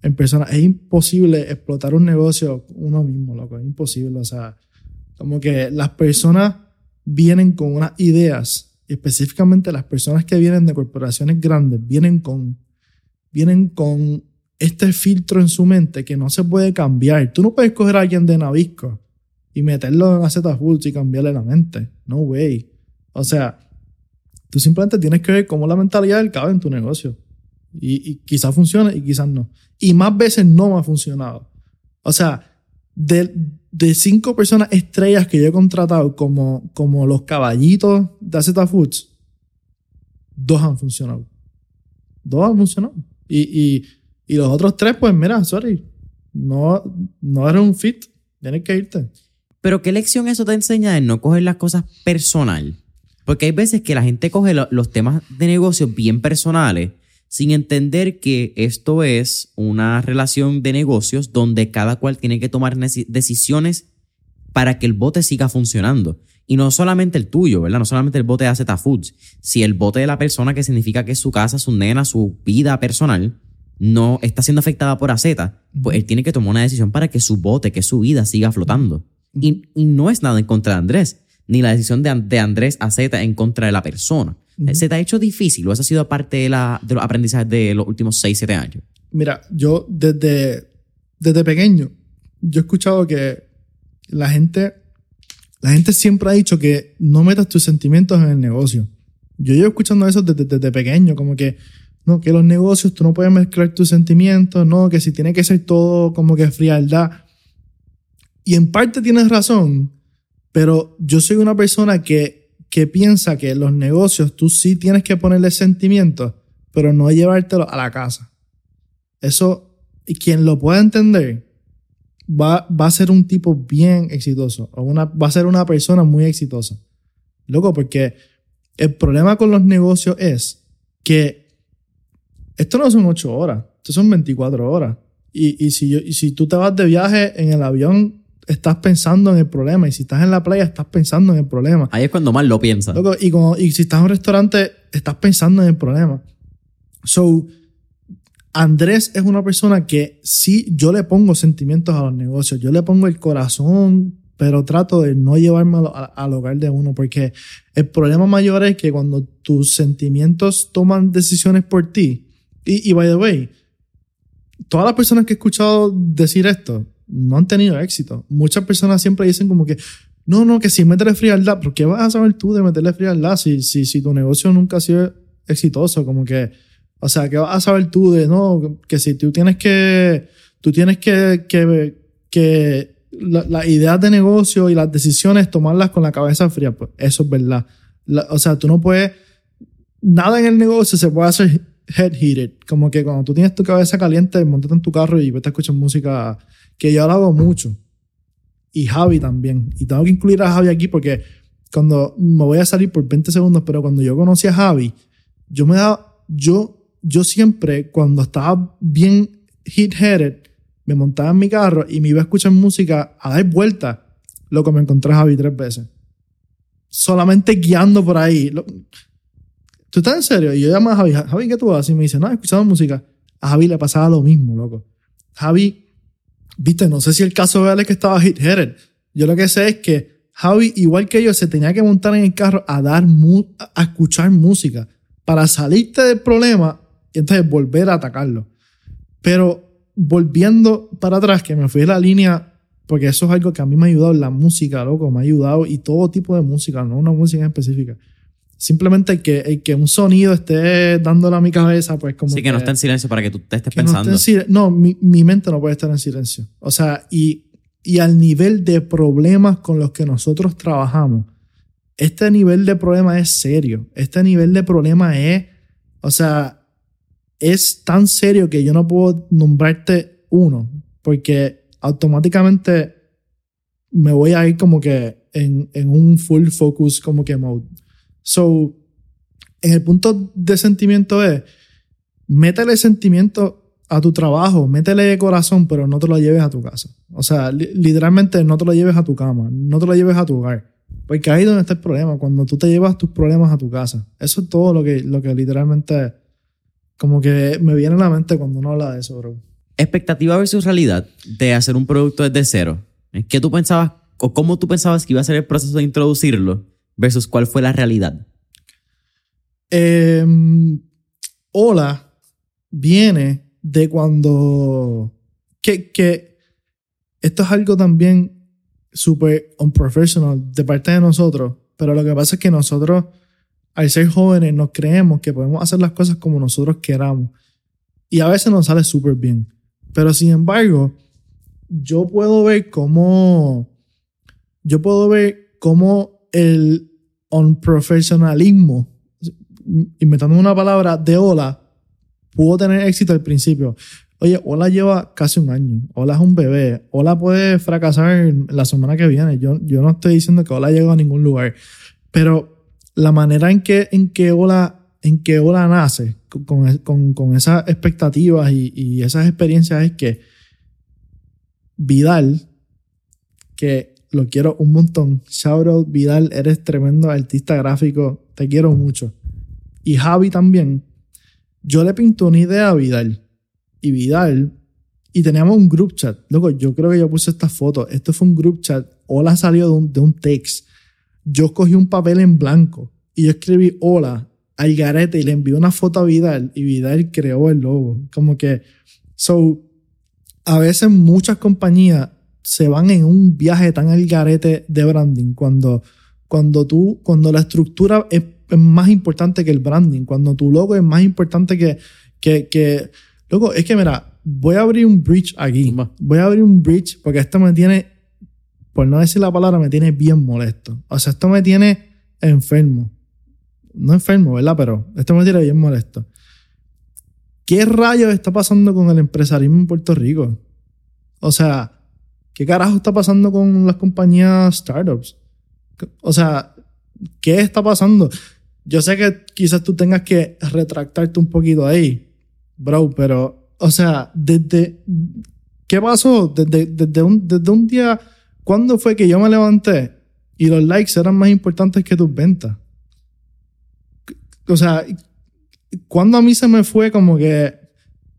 en personas. Es imposible explotar un negocio uno mismo, loco. Es imposible. O sea, como que las personas vienen con unas ideas específicamente las personas que vienen de corporaciones grandes, vienen con, vienen con este filtro en su mente que no se puede cambiar. Tú no puedes coger a alguien de Navisco y meterlo en Z Foods y cambiarle la mente. No way. O sea, tú simplemente tienes que ver cómo la mentalidad del cabe en tu negocio. Y, quizás funcione y quizás no. Y más veces no me ha funcionado. O sea, de, de cinco personas estrellas que yo he contratado como, como los caballitos de Z Foods, dos han funcionado. Dos han funcionado. Y, y, y los otros tres, pues mira, sorry, no, no eres un fit, tienes que irte. Pero ¿qué lección eso te enseña de no coger las cosas personal? Porque hay veces que la gente coge los temas de negocio bien personales sin entender que esto es una relación de negocios donde cada cual tiene que tomar decisiones para que el bote siga funcionando. Y no solamente el tuyo, ¿verdad? No solamente el bote de Z Foods. Si el bote de la persona, que significa que es su casa, su nena, su vida personal, no está siendo afectada por AZ, pues él tiene que tomar una decisión para que su bote, que su vida siga flotando. Y, no es nada en contra de Andrés, ni la decisión de, de Andrés a Z en contra de la persona. ¿Se te ha hecho difícil o esa ha sido parte de, la, de los aprendizajes de los últimos 6, 7 años? Mira, yo desde, desde pequeño, yo he escuchado que la gente, la gente siempre ha dicho que no metas tus sentimientos en el negocio. Yo llevo escuchando eso desde, desde pequeño, como que, no, que los negocios tú no puedes mezclar tus sentimientos, no, que si tiene que ser todo como que frialdad. Y en parte tienes razón, pero yo soy una persona que que piensa que los negocios tú sí tienes que ponerle sentimientos, pero no llevártelo a la casa. Eso, y quien lo pueda entender, va, va a ser un tipo bien exitoso, o una, va a ser una persona muy exitosa. Loco, porque el problema con los negocios es que esto no son 8 horas, esto son 24 horas. Y, y, si yo, y si tú te vas de viaje en el avión, estás pensando en el problema. Y si estás en la playa, estás pensando en el problema. Ahí es cuando más lo piensas. Loco, y, como, y si estás en un restaurante, estás pensando en el problema. So, Andrés es una persona que sí, yo le pongo sentimientos a los negocios, yo le pongo el corazón, pero trato de no llevármelo a- al hogar de uno, porque el problema mayor es que cuando tus sentimientos toman decisiones por ti, y, y by the way, todas las personas que he escuchado decir esto no han tenido éxito. Muchas personas siempre dicen como que, no, no, que si métele frialdad, ¿pero qué vas a saber tú de meterle frialdad si, si, si tu negocio nunca ha sido exitoso? Como que, o sea, ¿qué vas a saber tú de, no, que si tú tienes que, tú tienes que, que, que la- las ideas de negocio y las decisiones tomarlas con la cabeza fría? Pues eso es verdad. La- o sea, tú no puedes, nada en el negocio se puede hacer head heated. Como que cuando tú tienes tu cabeza caliente, montate en tu carro y vete a escuchar música, que yo lo hago mucho. Y Javi también. Y tengo que incluir a Javi aquí porque cuando me voy a salir por 20 segundos, pero cuando yo conocí a Javi, yo me daba, yo, yo siempre, cuando estaba bien hit-headed, me montaba en mi carro y me iba a escuchar música a dar vueltas. Lo que me encontré a Javi tres veces. Solamente guiando por ahí. ¿Tú estás en serio? Y yo llamo a Javi, Javi, ¿qué tú haces? Y me dice, no, he escuchado música. A Javi le pasaba lo mismo, loco. Javi, viste, no sé si el caso de él es que estaba hit-headed. Yo lo que sé es que Javi, igual que yo, se tenía que montar en el carro a dar, a escuchar música para salirte del problema y entonces volver a atacarlo. Pero volviendo para atrás, que me fui de la línea, porque eso es algo que a mí me ha ayudado, la música, loco, me ha ayudado y todo tipo de música, no una música en específica. Simplemente que, que un sonido esté dándole a mi cabeza, pues como Así que no está en silencio para que tú te estés no esté pensando. en No, mi, mi mente no puede estar en silencio. O sea, y, y al nivel de problemas con los que nosotros trabajamos, este nivel de problema es serio. Este nivel de problema es, o sea, es tan serio que yo no puedo nombrarte uno, porque automáticamente me voy a ir como que en, en un full focus como que mode. So, en el punto de sentimiento es, métele sentimiento a tu trabajo, métele corazón, pero no te lo lleves a tu casa. O sea, li- literalmente no te lo lleves a tu cama, no te lo lleves a tu hogar. Porque ahí es donde está el problema, cuando tú te llevas tus problemas a tu casa. Eso es todo lo que, lo que literalmente como que me viene a la mente cuando uno habla de eso, bro. Expectativa versus realidad de hacer un producto desde cero. ¿Qué tú pensabas o cómo tú pensabas que iba a ser el proceso de introducirlo versus cuál fue la realidad? Hola viene de cuando que, que esto es algo también súper unprofessional de parte de nosotros, pero lo que pasa es que nosotros al ser jóvenes nos creemos que podemos hacer las cosas como nosotros queramos y a veces nos sale súper bien, pero sin embargo yo puedo ver cómo yo puedo ver cómo el unprofesionalismo inventando una palabra de Ola, pudo tener éxito al principio. Oye, Ola lleva casi un año. Ola es un bebé. Ola puede fracasar la semana que viene. Yo, yo no estoy diciendo que Ola llegue a ningún lugar. Pero la manera en que, en que, Ola, en que Ola nace, con, con, con esas expectativas y, y esas experiencias, es que Vidal, que lo quiero un montón. Shout out, Vidal, eres tremendo artista gráfico. Te quiero mucho y Javi también, yo le pinto una idea a Vidal. Y Vidal, y teníamos un group chat. Loco, yo creo que yo puse esta foto. Esto fue un group chat. Hola salió de un, de un text. Yo cogí un papel en blanco y yo escribí hola al garete y le envié una foto a Vidal y Vidal creó el logo. Como que, so, a veces muchas compañías se van en un viaje tan al garete de branding cuando, cuando tú, cuando la estructura es es más importante que el branding, cuando tu logo es más importante que, que, que... Loco, es que mira, voy a abrir un bridge aquí. Voy a abrir un bridge porque esto me tiene, por no decir la palabra, me tiene bien molesto. O sea, esto me tiene enfermo. No enfermo, ¿verdad? Pero esto me tiene bien molesto. ¿Qué rayos está pasando con el empresarismo en Puerto Rico? O sea, ¿qué carajo está pasando con las compañías startups? O sea, ¿qué está pasando? Yo sé que quizás tú tengas que retractarte un poquito ahí, bro, pero o sea, desde, ¿qué pasó? Desde, desde, un, desde un día, ¿cuándo fue que yo me levanté y los likes eran más importantes que tus ventas? O sea, cuando a mí se me fue como que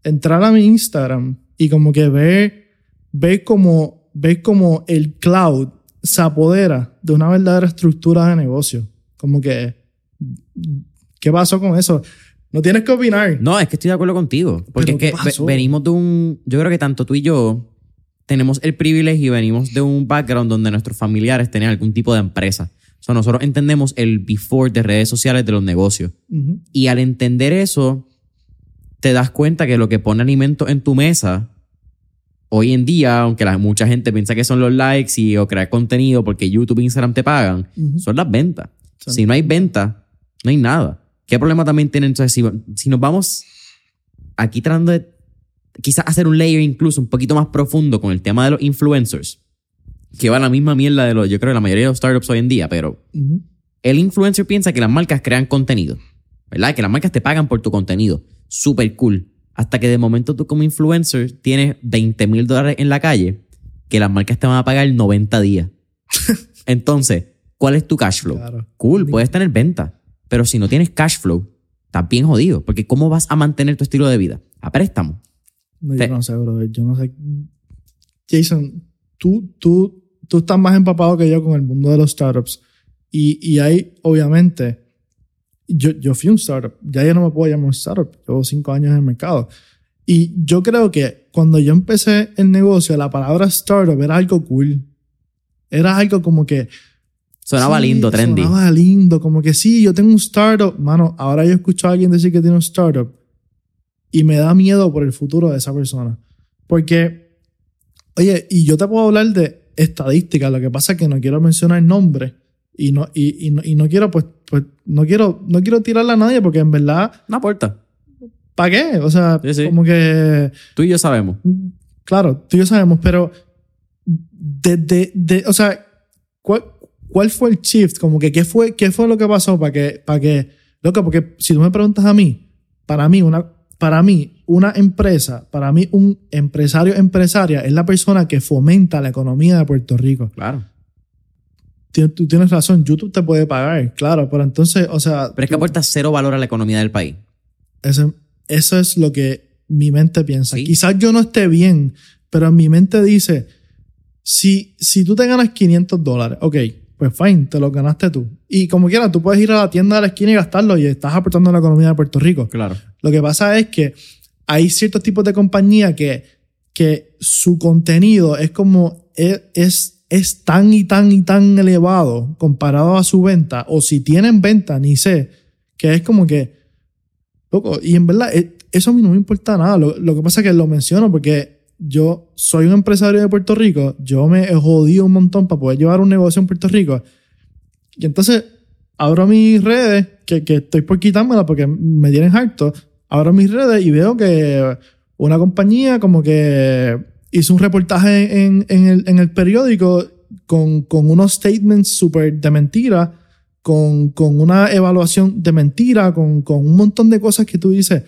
entrar a mi Instagram y como que ver, ver como, ver como el cloud se apodera de una verdadera estructura de negocio. Como que, ¿qué pasó con eso? No tienes que opinar. No, es que estoy de acuerdo contigo. Porque es ¿Pero que pasó? venimos de un. Yo creo que tanto tú y yo tenemos el privilegio y venimos de un background donde nuestros familiares tenían algún tipo de empresa. O sea, nosotros entendemos el before de redes sociales de los negocios. Y al entender eso, te das cuenta que lo que pone alimento en tu mesa, hoy en día, aunque la, mucha gente piensa que son los likes y o crear contenido porque YouTube e Instagram te pagan, son las ventas. Son- Si no hay venta, no hay nada. ¿Qué problema también tienen? Entonces, si, si nos vamos aquí tratando de quizás hacer un layer incluso un poquito más profundo con el tema de los influencers, que va a la misma mierda de los, yo creo, de la mayoría de los startups hoy en día, pero el influencer piensa que las marcas crean contenido, ¿verdad? Que las marcas te pagan por tu contenido. Súper cool. Hasta que de momento tú como influencer tienes 20 mil dólares en la calle que las marcas te van a pagar 90 días. Entonces, ¿cuál es tu cash flow? Claro. Cool, puedes tener venta. Pero si no tienes cash flow, estás bien jodido. Porque ¿cómo vas a mantener tu estilo de vida? A préstamo. No, Te- yo no sé, brother. Yo no sé. Jason, tú, tú, tú estás más empapado que yo con el mundo de los startups. Y, y hay, obviamente, yo, yo fui un startup. Ya yo no me puedo llamar un startup. Llevo cinco años en el mercado. Y yo creo que cuando yo empecé el negocio, la palabra startup era algo cool. Era algo como que. Sonaba sí, lindo, trendy. Sonaba lindo. Como que sí, yo tengo un startup. Mano, ahora yo escucho a alguien decir que tiene un startup y me da miedo por el futuro de esa persona. Porque, oye, y yo te puedo hablar de estadísticas, lo que pasa es que no quiero mencionar nombres y no, y, y no, y no quiero, pues, pues, no quiero, no quiero tirarle a nadie porque en verdad, No aporta. ¿para qué? O sea, Sí, sí. como que, Tú y yo sabemos. claro, tú y yo sabemos, pero desde, de, o sea, ¿cuál, ¿cuál fue el shift? Como que, ¿qué fue, qué fue lo que pasó para que, para que, loco, porque si tú me preguntas a mí, para mí, una, para mí, una empresa, para mí, un empresario, empresaria, es la persona que fomenta la economía de Puerto Rico. Claro. Tú tienes razón, YouTube te puede pagar, claro, pero entonces, o sea, Pero es que aporta cero valor a la economía del país. Eso, eso es lo que mi mente piensa. Sí. Quizás yo no esté bien, pero mi mente dice, si, si tú te ganas 500 dólares, ok, pues fine, te lo ganaste tú. Y como quieras, tú puedes ir a la tienda de la esquina y gastarlo y estás aportando a la economía de Puerto Rico. Claro. Lo que pasa es que hay ciertos tipos de compañía que, que su contenido es como, es, es, es tan y tan y tan elevado comparado a su venta, o si tienen venta, ni sé, que es como que, loco, y en verdad, eh, eso a mí no me importa nada. Lo, lo que pasa es que lo menciono porque yo soy un empresario de Puerto Rico, yo me he jodido un montón para poder llevar un negocio en Puerto Rico. Y entonces abro mis redes, que, que estoy por quitármela porque me tienen harto, abro mis redes y veo que una compañía como que hizo un reportaje en, en el, en el periódico con, con unos statements súper de mentira, con, con una evaluación de mentira, con, con un montón de cosas que tú dices,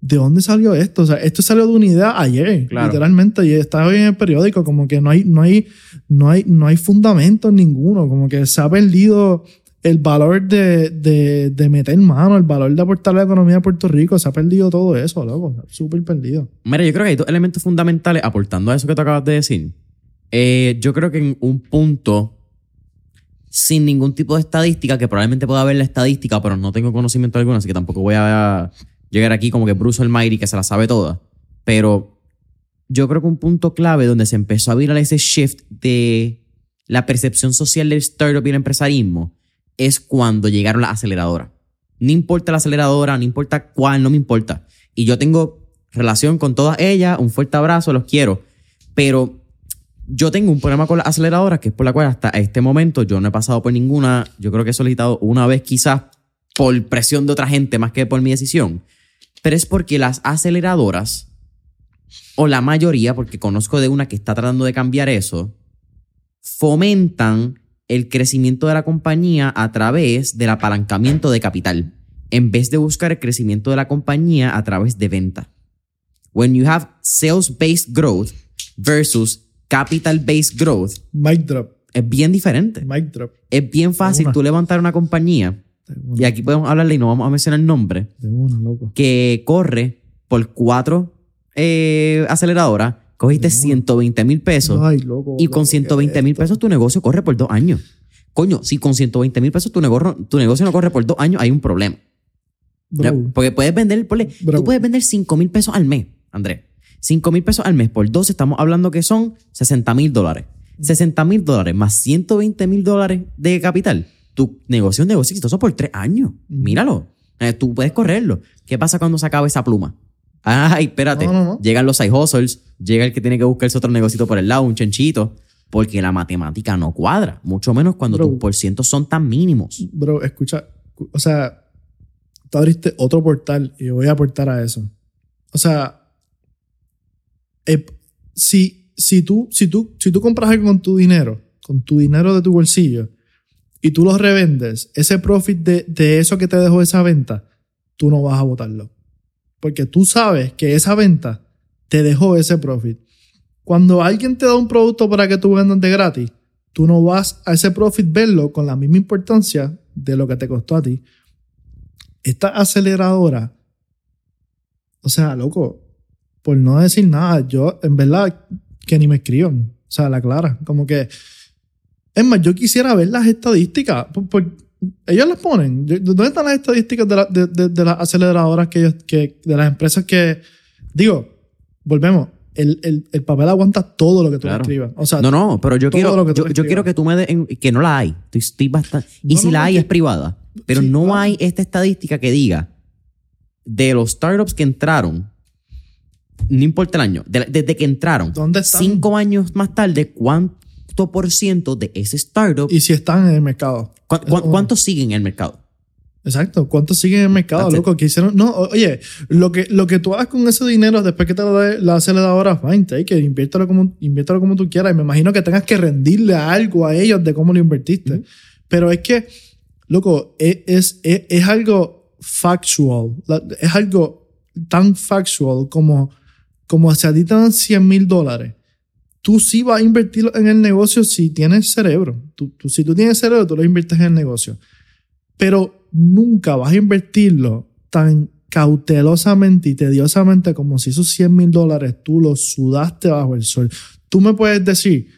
¿de dónde salió esto? O sea, esto salió de una idea ayer, Claro. literalmente, y está hoy en el periódico, como que no hay, no hay, no hay, no hay fundamento ninguno, como que se ha perdido el valor de, de, de meter mano, el valor de aportar a la economía de Puerto Rico, se ha perdido todo eso, loco, súper perdido. Mira, yo creo que hay dos elementos fundamentales aportando a eso que tú acabas de decir. Eh, yo creo que en un punto, sin ningún tipo de estadística, que probablemente pueda haber la estadística, pero no tengo conocimiento alguno, así que tampoco voy a llegar aquí como que Bruce Almighty que se la sabe toda. Pero yo creo que un punto clave donde se empezó a virar ese shift de la percepción social del startup y el empresarismo es cuando llegaron las aceleradoras. No importa la aceleradora, no importa cuál, no me importa. Y yo tengo relación con todas ellas, un fuerte abrazo, los quiero. Pero yo tengo un problema con las aceleradoras, que es por la cual hasta este momento yo no he pasado por ninguna. Yo creo que he solicitado una vez quizás por presión de otra gente más que por mi decisión. Pero es porque las aceleradoras, o la mayoría, porque conozco de una que está tratando de cambiar eso, fomentan el crecimiento de la compañía a través del apalancamiento de capital, en vez de buscar el crecimiento de la compañía a través de venta. when you have sales-based growth versus capital-based growth, Mic drop. es bien diferente. Mic drop. Es bien fácil tú levantar una compañía, y aquí podemos hablarle y no vamos a mencionar el nombre, de una, loco. que corre por cuatro eh, aceleradoras, cogiste 120 mil pesos Ay, loco. y con loco, 120 ¿qué mil pesos tu negocio corre por dos años. Coño, si con 120 mil pesos tu negocio, tu negocio no corre por dos años, hay un problema. Porque puedes vender, ponle, tú puedes vender 5 mil pesos al mes, Andrés. 5 mil pesos al mes por 12, estamos hablando que son 60 mil dólares. 60 mil dólares más 120 mil dólares de capital. Tu negocio es un negocio exitoso por tres años. Míralo. Eh, tú puedes correrlo. ¿Qué pasa cuando se acaba esa pluma? Ay, espérate. No, no, no. Llegan los side hustles, llega el que tiene que buscarse otro negocito por el lado, un chanchito, porque la matemática no cuadra. Mucho menos cuando Bro. tus porcientos son tan mínimos. Bro, escucha. O sea, tú abriste otro portal y voy a aportar a eso. O sea, eh, si, si, tú, si, tú, si tú compras algo con tu dinero, con tu dinero de tu bolsillo, y tú lo revendes, ese profit de, de eso que te dejó esa venta, tú no vas a botarlo. Porque tú sabes que esa venta te dejó ese profit. Cuando alguien te da un producto para que tú vendas de gratis, tú no vas a ese profit verlo con la misma importancia de lo que te costó a ti. Esta aceleradora, o sea, loco, por no decir nada, yo en verdad que ni me escriban, o sea, la clara, como que, es más, yo quisiera ver las estadísticas, por- ellos las ponen, ¿dónde están las estadísticas de, la- de- de- de las aceleradoras que, ellos- que, de las empresas que, digo, volvemos, el, el, el papel aguanta todo lo que tú Claro. escribas, o sea, No, no, pero yo quiero, lo que tú yo, quiero que tú me des, que no la hay. Estoy, estoy bastante, y No, si no, la no, hay que- es privada. Pero Sí, no claro. hay esta estadística que diga de los startups que entraron, no importa el año, de- desde que entraron, ¿Dónde están? cinco años más tarde, ¿cuánto por ciento de ese startup, y si están en el mercado. Cu- cu- cuántos siguen en el mercado? Exacto. ¿Cuántos siguen en el mercado, That's loco? Que hicieron. No, oye, lo que, lo que tú hagas con ese dinero después que te lo dé la aceleradora, fine, take it, inviértelo como, inviértelo como tú quieras. Y me imagino que tengas que rendirle algo a ellos de cómo lo invertiste. Pero es que, loco, es, es, es, es algo factual. La- Es algo tan factual como, como si a ti te dan 100 mil dólares. Tú sí vas a invertirlo en el negocio si tienes cerebro. Tú, tú- si tú tienes cerebro, tú lo inviertes en el negocio pero nunca vas a invertirlo tan cautelosamente y tediosamente como si esos 100 mil dólares tú los sudaste bajo el sol. Tú me puedes decir,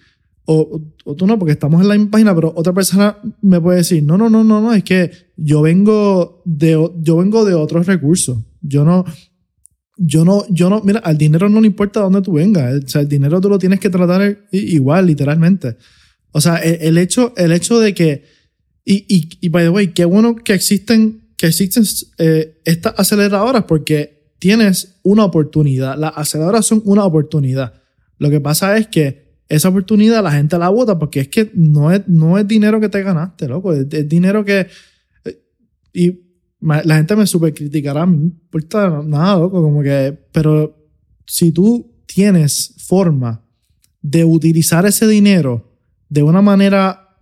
o, o tú no, porque estamos en la página, pero otra persona me puede decir, no, no, no, no, no, es que yo vengo de, yo vengo de otros recursos. Yo no, yo no, yo no, mira, al dinero no le importa dónde tú vengas. O sea, el dinero tú lo tienes que tratar i- igual, literalmente. O sea, el, el hecho, el hecho de que, y, y, y by the way, qué bueno que existen, que existen eh, estas aceleradoras porque tienes una oportunidad. Las aceleradoras son una oportunidad. Lo que pasa es que esa oportunidad la gente la vota porque es que no es, no es dinero que te ganaste, loco. Es, es dinero que. eh, Y la gente me super criticará, a mí no me importa nada, loco. Como que. Pero si tú tienes forma de utilizar ese dinero de una manera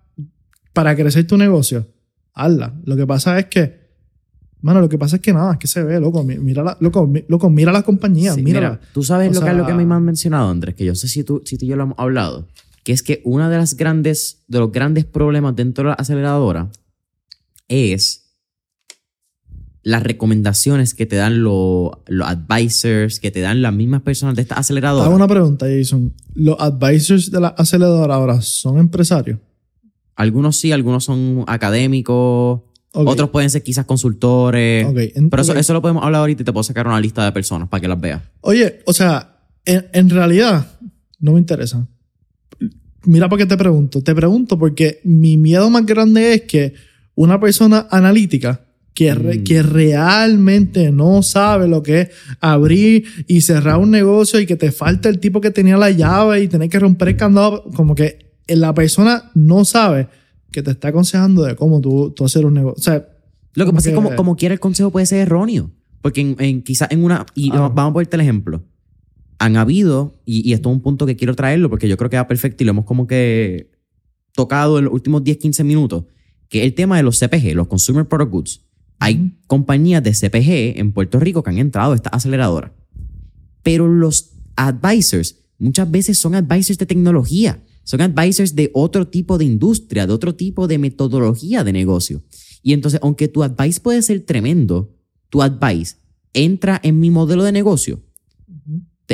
para crecer tu negocio, hazla. Lo que pasa es que, mano, lo que pasa es que nada, es que se ve, loco. mi- Mira la, loco, loco, mira las compañías, Sí, mira, tú sabes O lo que es lo que a mí me han mencionado, Andrés, que yo sé si tú, si tú y yo lo hemos hablado, que es que una de las grandes, de los grandes problemas dentro de la aceleradora es las recomendaciones que te dan los, los advisors, que te dan las mismas personas de esta Te aceleradora. hago una pregunta, Jason. ¿Los advisors de la aceleradora ahora son empresarios? Algunos sí, algunos son académicos, otros pueden ser quizás consultores. ok, en- Pero eso, eso lo podemos hablar ahorita y te puedo sacar una lista de personas para que las veas. Oye, o sea, en, en realidad no me interesa. Mira por qué te pregunto. Te pregunto porque mi miedo más grande es que una persona analítica que, re- Mm. que realmente no sabe lo que es abrir y cerrar un negocio y que te falta el tipo que tenía la llave y tener que romper el candado, como que la persona no sabe que te está aconsejando de cómo tú, tú hacer un negocio. O sea, Lo que pasa es que- como, como quiera el consejo puede ser erróneo. Porque en, en- quizás en una... Y Ah. vamos a ponerte el ejemplo. Han habido, y, y esto es un punto que quiero traerlo porque yo creo que va perfecto y lo hemos como que tocado en los últimos 10, 15 minutos, que es el tema de los CPG, los Consumer Product Goods. Hay compañías de CPG en Puerto Rico que han entrado a esta aceleradora. Pero los advisors muchas veces son advisors de tecnología, son advisors de otro tipo de industria, de otro tipo de metodología de negocio. Y entonces, aunque tu advice puede ser tremendo, tu advice entra en mi modelo de negocio.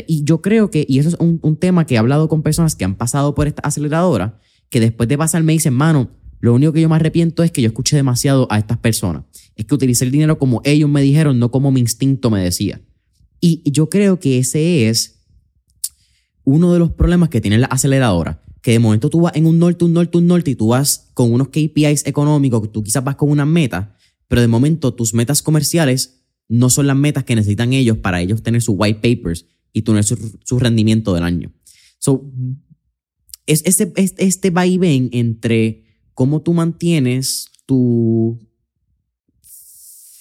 Y yo creo que, y eso es un, un tema que he hablado con personas que han pasado por esta aceleradora, que después de pasar me dicen, mano, lo único que yo me arrepiento es que yo escuché demasiado a estas personas. Es que utilicé el dinero como ellos me dijeron, no como mi instinto me decía. Y yo creo que ese es uno de los problemas que tiene la aceleradora. Que de momento tú vas en un norte, un norte, un norte y tú vas con unos KPIs económicos, tú quizás vas con una meta, pero de momento tus metas comerciales no son las metas que necesitan ellos para ellos tener sus white papers y tener su, su rendimiento del año. So, es este, este vaivén entre cómo tú mantienes tu,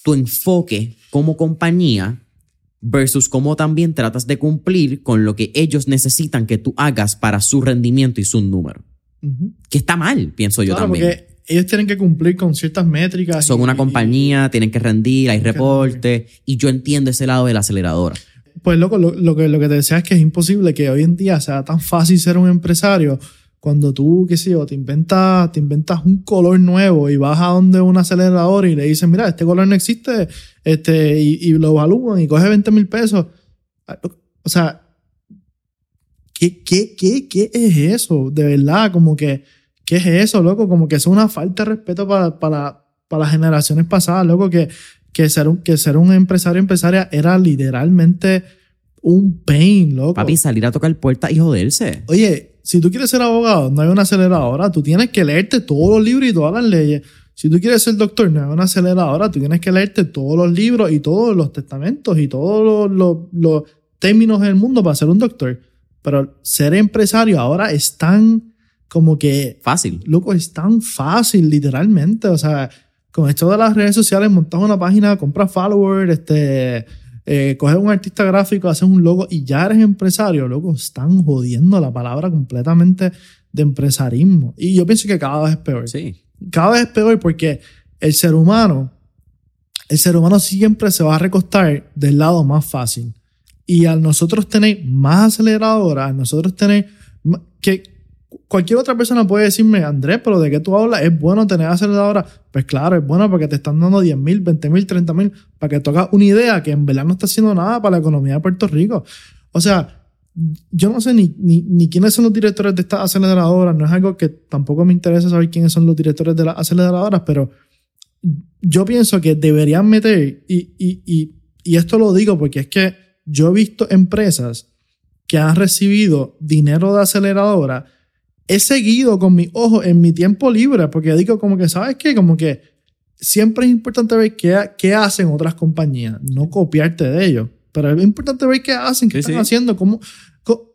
tu enfoque como compañía versus cómo también tratas de cumplir con lo que ellos necesitan que tú hagas para su rendimiento y su número. Que está mal, pienso yo también. Porque ellos tienen que cumplir con ciertas métricas. Son una compañía, tienen que rendir, hay reporte, y yo entiendo ese lado de la aceleradora. Pues loco, lo, que, lo que te decía es que es imposible que hoy en día sea tan fácil ser un empresario cuando tú, qué sé yo, te inventas, te inventas un color nuevo y vas a donde un acelerador y le dices, mira, este color no existe, este, y, lo evalúan y coge 20 mil pesos. O sea, ¿qué, qué, qué, ¿qué es eso? De verdad, como que, ¿qué es eso, loco? Como que es una falta de respeto para, para, para las generaciones pasadas, loco, que, que, ser un, que ser un empresario empresaria era literalmente un pain, loco. Papi, salir a tocar puertas y joderse. Oye, si tú quieres ser abogado, no hay una aceleradora. Tú tienes que leerte todos los libros y todas las leyes. Si tú quieres ser doctor, no hay una aceleradora. Tú tienes que leerte todos los libros y todos los testamentos y todos los, términos del mundo para ser un doctor. Pero ser empresario ahora es tan como que... Fácil. Loco, es tan fácil, literalmente. O sea, con esto de las redes sociales, montas una página, compras followers, este eh, coges un artista gráfico, haces un logo y ya eres empresario, loco, están jodiendo la palabra completamente de empresarismo. Y yo pienso que cada vez es peor. Sí. Cada vez es peor porque el ser humano, el ser humano siempre se va a recostar del lado más fácil. Y al nosotros tener más aceleradoras, nosotros tener que cualquier otra persona puede decirme, Andrés, pero ¿de qué tú hablas? ¿Es bueno tener aceleradora? Pues claro, es bueno porque te están dando 10 mil, 20 mil, 30 mil para que tocas una idea que en verdad no está haciendo nada para la economía de Puerto Rico. O sea, yo no sé ni, ni, ni quiénes son los directores de estas aceleradoras, no es algo que tampoco me interesa saber quiénes son los directores de las aceleradoras, pero yo pienso que deberían meter, y, y, y, y esto lo digo porque es que yo he visto empresas que han recibido dinero de aceleradora he seguido con mis ojos en mi tiempo libre, porque digo como que, ¿sabes qué? Como que siempre es importante ver qué, qué hacen otras compañías, no copiarte de ellos, pero es importante ver qué hacen, qué están haciendo, cómo,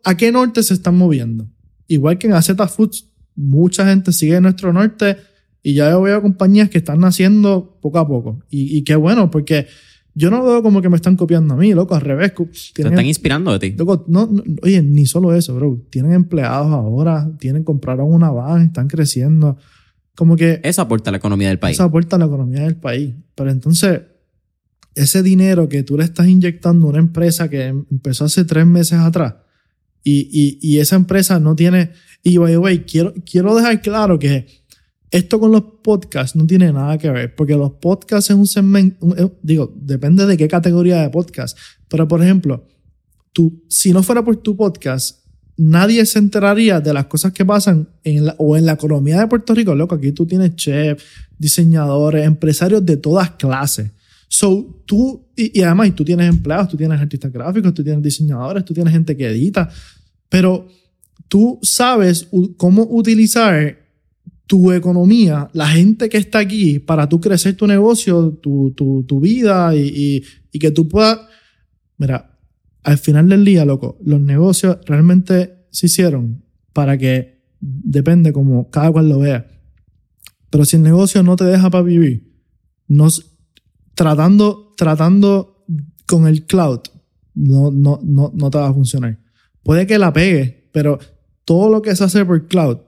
a qué norte se están moviendo. Igual que en AZ Foods, mucha gente sigue nuestro norte y ya yo veo compañías que están naciendo poco a poco. Y, y qué bueno, porque yo no veo como que me están copiando a mí, loco, al revés. Te están inspirando de ti. Loco, no, oye, ni solo eso, bro. Tienen empleados ahora, tienen, compraron una van, están creciendo. Como que... Eso aporta a la economía del país. Eso aporta a la economía del país. Pero entonces, ese dinero que tú le estás inyectando a una empresa que empezó hace tres meses atrás y, y, y esa empresa no tiene... Y, by the way, quiero, quiero dejar claro que esto con los podcasts no tiene nada que ver, porque los podcasts es un segmento, digo, depende de qué categoría de podcast, pero por ejemplo, tú, si no fuera por tu podcast, nadie se enteraría de las cosas que pasan en la, o en la economía de Puerto Rico, loco, aquí tú tienes chefs, diseñadores, empresarios de todas clases. So, tú, y, y además tú tienes empleados, tú tienes artistas gráficos, tú tienes diseñadores, tú tienes gente que edita, pero tú sabes cómo utilizar tu economía, la gente que está aquí para tú crecer tu negocio, tu, tu, tu vida y, y, que tú puedas... Mira, al final del día, loco, los negocios realmente se hicieron para que depende como cada cual lo vea. Pero si el negocio no te deja para vivir, tratando, tratando con el cloud, no, no, no, no te va a funcionar. Puede que la pegue, pero todo lo que se hace por cloud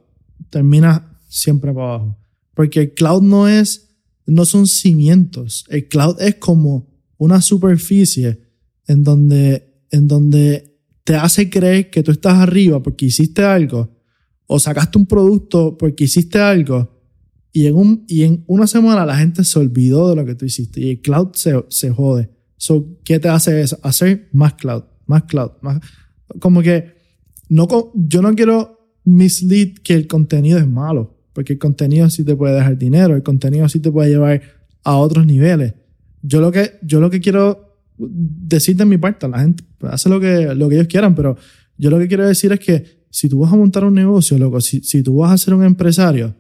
termina siempre para abajo. Porque el cloud no es, no son cimientos. El cloud es como una superficie en donde en donde te hace creer que tú estás arriba porque hiciste algo, o sacaste un producto porque hiciste algo, y en, un, y en una semana la gente se olvidó de lo que tú hiciste y el cloud se, se jode. So, ¿Qué te hace eso? Hacer más cloud, más cloud, más... Como que no, yo no quiero mislead que el contenido es malo, porque el contenido sí te puede dejar dinero, el contenido sí te puede llevar a otros niveles. Yo lo que, yo lo que quiero decir de mi parte, la gente hace lo que, lo que ellos quieran, pero yo lo que quiero decir es que si tú vas a montar un negocio, loco, si, si tú vas a ser un empresario,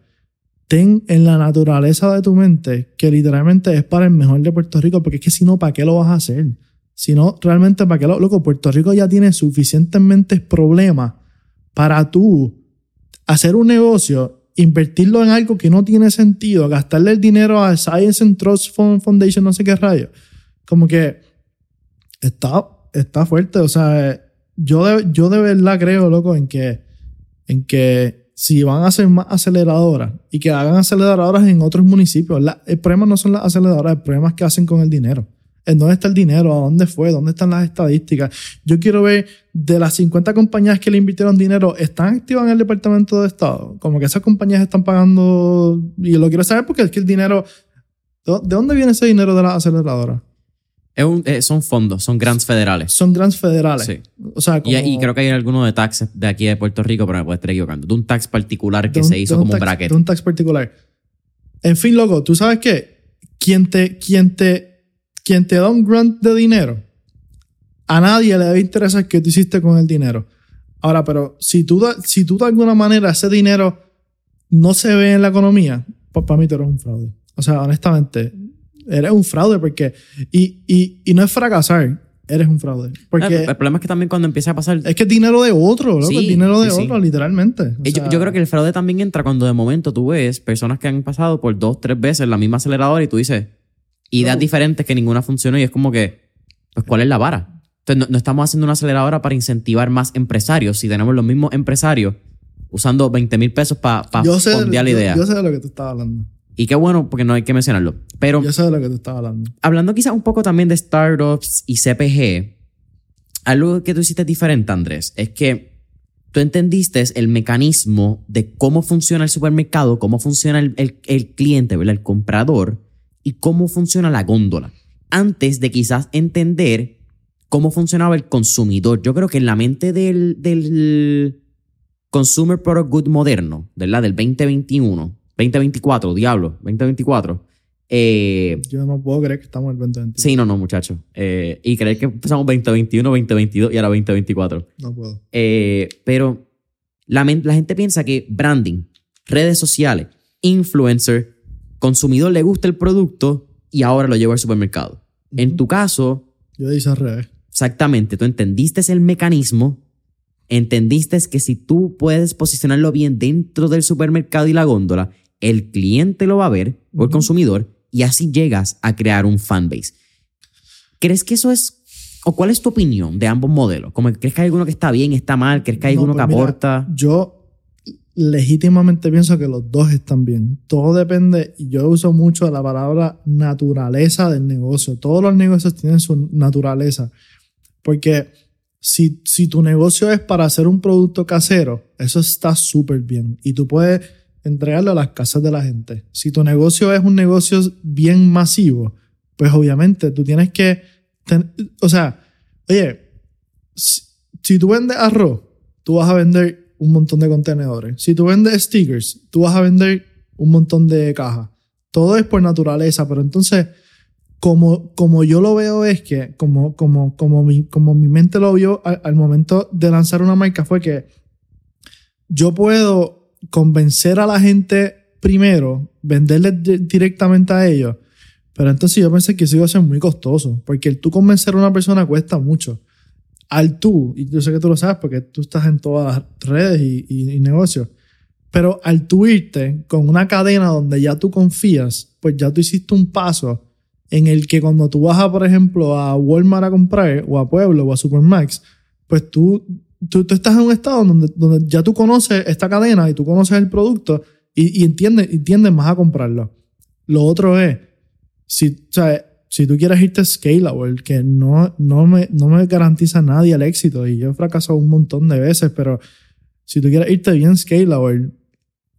ten en la naturaleza de tu mente que literalmente es para el mejor de Puerto Rico, porque es que si no, ¿para qué lo vas a hacer? Si no, realmente, ¿para qué lo? Loco, Puerto Rico ya tiene suficientemente problemas para tú hacer un negocio, invertirlo en algo que no tiene sentido, gastarle el dinero a Science and Trust Foundation, no sé qué rayo. Como que está, está fuerte. O sea, yo de, yo de verdad creo, loco, en que, en que si van a hacer más aceleradoras y que hagan aceleradoras en otros municipios, el problema no son las aceleradoras, el problema es qué hacen con el dinero. ¿En dónde está el dinero? ¿A dónde fue? ¿Dónde están las estadísticas? Yo quiero ver de las 50 compañías que le invirtieron dinero, ¿están activas en el Departamento de Estado? Como que esas compañías están pagando, y lo quiero saber porque es que el dinero, ¿de dónde viene ese dinero de las aceleradoras? Eh, son fondos, son grants federales. Son grants federales. Sí. O sea, y, creo que hay algunos de taxes de aquí de Puerto Rico, pero me puedo estar equivocando. De un tax particular que se hizo como un bracket. De un tax particular. En fin, loco, tú sabes que quien te, quien te, quien te da un grant de dinero, a nadie le debe interesar qué tú hiciste con el dinero. Ahora, pero si tú, si tú de alguna manera ese dinero no se ve en la economía, pues para mí tú eres un fraude. O sea, honestamente, eres un fraude porque... Y, y, y no es fracasar, eres un fraude. Porque el, problema es que también cuando empieza a pasar... Es que es dinero de otro, loco, es dinero de otro, literalmente. yo, yo, creo que el fraude también entra cuando de momento tú ves personas que han pasado por dos, tres veces la misma aceleradora y tú dices ideas diferentes que ninguna funcionó y es como que, pues, ¿cuál es la vara? Entonces, no, estamos haciendo una aceleradora para incentivar más empresarios. Si tenemos los mismos empresarios usando 20 mil pesos para pa, la idea. Yo sé de lo que tú estabas hablando. Y qué bueno, porque no hay que mencionarlo. Pero. Yo sé de lo que te estaba hablando. Hablando quizás un poco también de startups y CPG, algo que tú hiciste diferente, Andrés, es que tú entendiste el mecanismo de cómo funciona el supermercado, cómo funciona el, el, cliente, ¿verdad? el comprador, y cómo funciona la góndola. Antes de quizás entender cómo funcionaba el consumidor. Yo creo que en la mente del, del Consumer Product Good moderno, ¿verdad? Del 2021 2024, diablo, 2024. Eh, Yo no puedo creer que estamos en el 2021. Sí, no, no, muchachos. Eh, y creer que empezamos 2021, 2022 y ahora 2024. No puedo. Eh, pero la, la gente piensa que branding, redes sociales, influencer, consumidor le gusta el producto y ahora lo lleva al supermercado. En tu caso... Yo hice al revés. Exactamente, tú entendiste el mecanismo entendiste que si tú puedes posicionarlo bien dentro del supermercado y la góndola, el cliente lo va a ver o el consumidor y así llegas a crear un fanbase. ¿Crees que eso es o cuál es tu opinión de ambos modelos? Como crees que hay alguno que está bien, está mal, crees que hay alguno pues que aporta? Yo legítimamente pienso que los dos están bien. Todo depende, y yo uso mucho la palabra naturaleza del negocio. Todos los negocios tienen su naturaleza. Porque si, si tu negocio es para hacer un producto casero, eso está súper bien. Y tú puedes entregarlo a las casas de la gente. Si tu negocio es un negocio bien masivo, pues obviamente tú tienes que, o sea, oye, si, tú vendes arroz, tú vas a vender un montón de contenedores. Si tú vendes stickers, tú vas a vender un montón de cajas. Todo es por naturaleza, pero entonces, como, como yo lo veo es que, como, como, como, mi, como mi mente lo vio al, al momento de lanzar una marca, fue que yo puedo convencer a la gente primero, venderle directamente a ellos. Pero entonces yo pensé que eso iba a ser muy costoso, porque el tú convencer a una persona cuesta mucho. Al tú, y yo sé que tú lo sabes porque tú estás en todas las redes y, negocios, pero al tú irte con una cadena donde ya tú confías, pues ya tú hiciste un paso en el que cuando tú vas a, por ejemplo, a Walmart a comprar, o a Pueblo, o a Supermax, pues tú tú, tú, estás en un estado donde, donde ya tú conoces esta cadena y tú conoces el producto y, y entiendes, y más a comprarlo. Lo otro es, si, o sea, si tú quieres irte scalable, que no, no, me, no me garantiza nadie el éxito, y yo he fracasado un montón de veces, pero si tú quieres irte bien scalable,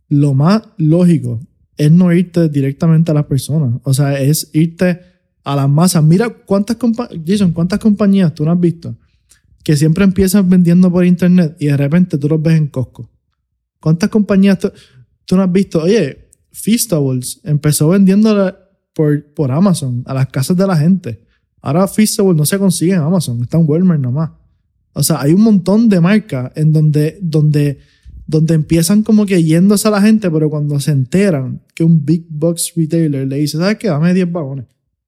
lo más lógico es no irte directamente a las personas. O sea, es irte a las masas. Mira cuántas compañías, Jason, cuántas compañías tú no has visto que siempre empiezan vendiendo por internet y de repente tú los ves en Costco. ¿Cuántas compañías tú, no has visto? Oye, Feastables empezó vendiendo por, por Amazon a las casas de la gente. Ahora Feastables no se consigue en Amazon, está en Walmart nomás. O sea, hay un montón de marcas en donde, donde donde empiezan como que yéndose a la gente, pero cuando se enteran que un big box retailer le dice, ¿sabes qué? Dame 10 vagones.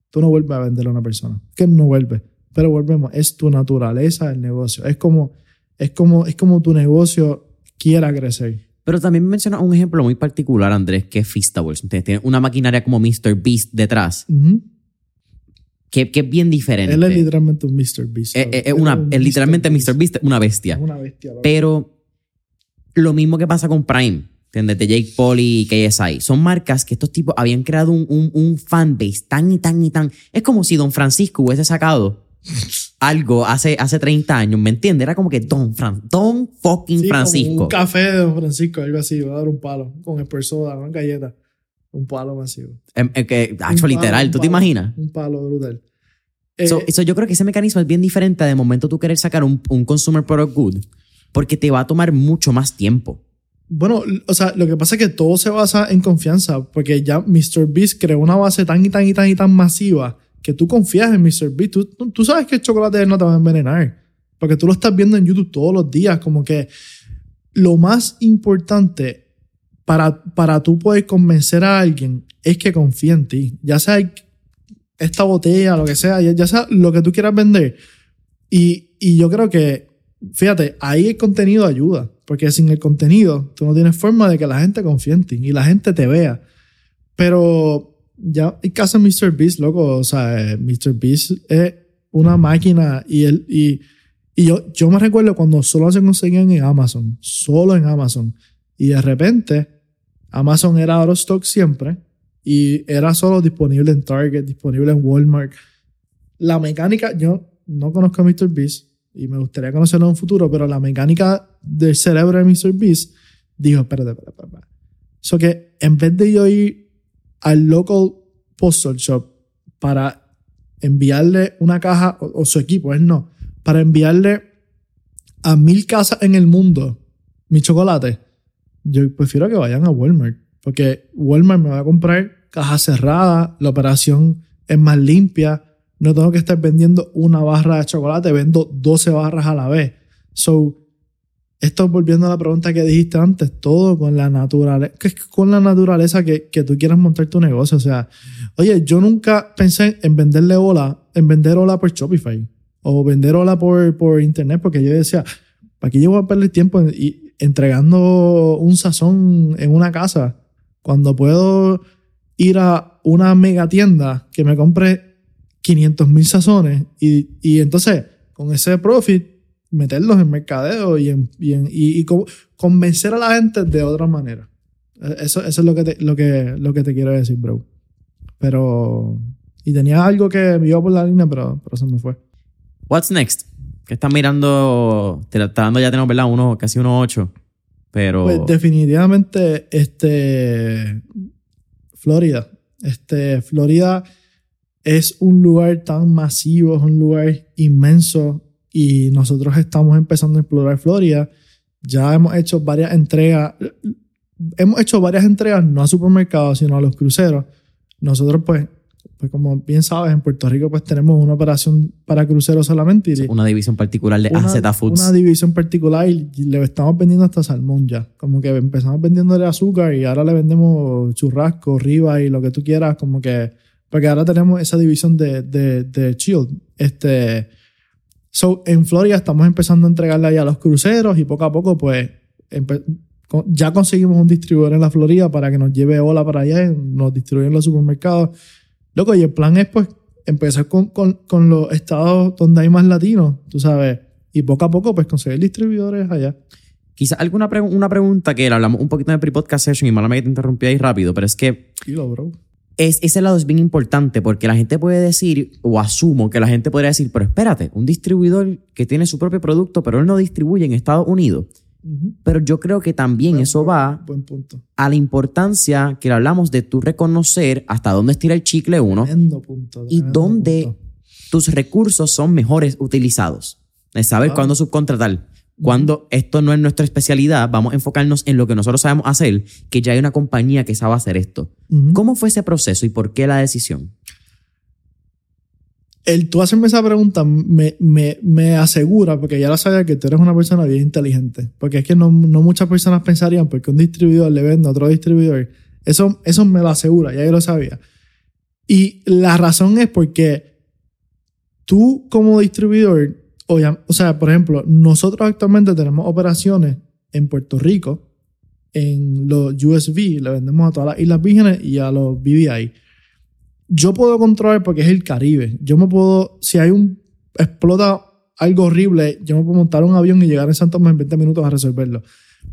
Tú no vuelves a venderle a una persona. Que no vuelve. Pero volvemos, es tu naturaleza el negocio. Es como, es como, es como tu negocio quiera crecer. Pero también menciona un ejemplo muy particular, Andrés, que es Feastables. Ustedes tienen una maquinaria como Mr. Beast detrás. que, que, es bien diferente. Él es literalmente un Mr. Beast. Es, es, una, es literalmente Mr. Beast, una bestia. Una bestia. Pero lo mismo que pasa con Prime, ¿entiendes? De Jake Paul y KSI. Son marcas que estos tipos habían creado un, un, un fanbase tan y tan y tan. Es como si Don Francisco hubiese sacado algo hace, hace 30 años, ¿me entiendes? Era como que Don, Fran, Don fucking Francisco. un café de Don Francisco, algo así, va a dar un palo con el soda, una galleta. Un palo masivo. Em, em, que, hecho, literal, ¿tú te imaginas? Un palo brutal. Eso eh, yo creo que ese mecanismo es bien diferente de momento tú querer sacar un, un consumer product good porque te va a tomar mucho más tiempo. Bueno, o sea, lo que pasa es que todo se basa en confianza, porque ya Mr. Beast creó una base tan y tan y tan y tan masiva que tú confías en Mr. Beast. Tú, sabes que el chocolate no te va a envenenar, porque tú lo estás viendo en YouTube todos los días, como que lo más importante para, para tú poder convencer a alguien es que confíe en ti, ya sea esta botella, lo que sea, ya, sea lo que tú quieras vender. Y, y yo creo que fíjate, ahí el contenido ayuda, porque sin el contenido tú no tienes forma de que la gente confíe en ti y la gente te vea. Pero ya en casa de Mr. Beast, loco, o sea, Mr. Beast es una máquina y él y, y yo, yo me recuerdo cuando solo se conseguían en Amazon, solo en Amazon, y de repente Amazon era out of stock siempre y era solo disponible en Target, disponible en Walmart. La mecánica, yo no conozco a Mr. Beast, y me gustaría conocerlo en un futuro, pero la mecánica del cerebro de Mr. Beast dijo, espérate, espérate, espérate. So que en vez de yo ir al local postal shop para enviarle una caja, o, su equipo, él no, para enviarle a mil casas en el mundo mi chocolate, yo prefiero que vayan a Walmart, porque Walmart me va a comprar caja cerrada, la operación es más limpia, no tengo que estar vendiendo una barra de chocolate, vendo 12 barras a la vez. So, esto volviendo a la pregunta que dijiste antes, todo con la naturaleza, con la naturaleza que, que tú quieras montar tu negocio. O sea, oye, yo nunca pensé en venderle hola, en vender hola por Shopify o vender hola por, por internet, porque yo decía, ¿para qué yo voy a perder tiempo entregando un sazón en una casa cuando puedo ir a una mega tienda que me compre 500 mil sazones y, y, entonces con ese profit meterlos en mercadeo y, en, y, y, convencer a la gente de otra manera. E, eso, eso es lo que, te, lo, que, lo que te quiero decir, bro. Pero... Y tenía algo que me iba por la línea, pero, pero se me fue. What's next? Que estás mirando, te está dando ya tenemos, ¿verdad? Uno, casi unos ocho. Pero... Pues definitivamente, este... Florida. Este, Florida es un lugar tan masivo, es un lugar inmenso y nosotros estamos empezando a explorar Florida. Ya hemos hecho varias entregas, hemos hecho varias entregas no a supermercados, sino a los cruceros. Nosotros pues, pues como bien sabes, en Puerto Rico pues tenemos una operación para cruceros solamente. Y una división particular de AZ Foods. Una división particular y le estamos vendiendo hasta salmón ya. Como que empezamos vendiéndole azúcar y ahora le vendemos churrasco, riba y lo que tú quieras, como que porque ahora tenemos esa división de, de, de Shield. Este, so, en Florida estamos empezando a entregarle ahí a los cruceros y poco a poco, pues, ya conseguimos un distribuidor en la Florida para que nos lleve Ola para allá y nos distribuyen los supermercados. Loco, y el plan es, pues, empezar con, con, con los estados donde hay más latinos, tú sabes, y poco a poco, pues, conseguir distribuidores allá. Quizá alguna una pregunta que hablamos un poquito en el pre-podcast session y malamente te interrumpí ahí rápido, pero es que. bro es, ese lado es bien importante porque la gente puede decir, o asumo que la gente podría decir, pero espérate, un distribuidor que tiene su propio producto, pero él no distribuye en Estados Unidos. Pero yo creo que también eso va a la importancia que hablamos de tú reconocer hasta dónde estira el chicle uno y dónde tus recursos son mejores utilizados. De saber cuándo subcontratar. Cuando esto no es nuestra especialidad, vamos a enfocarnos en lo que nosotros sabemos hacer, que ya hay una compañía que sabe hacer esto. ¿Cómo fue ese proceso y por qué la decisión? El tú hacerme esa pregunta me, me, asegura, porque ya lo sabía, que tú eres una persona bien inteligente. Porque es que no, muchas personas pensarían porque un distribuidor le vende a otro distribuidor. Eso, eso me lo asegura, ya yo lo sabía. Y la razón es porque tú como distribuidor o sea, por ejemplo, nosotros actualmente tenemos operaciones en Puerto Rico, en los USB, le vendemos a todas las Islas Vírgenes y a los BBI. Yo puedo controlar porque es el Caribe. Yo me puedo, si hay un, explota algo horrible, yo me puedo montar un avión y llegar a Santo Tomás en 20 minutos a resolverlo.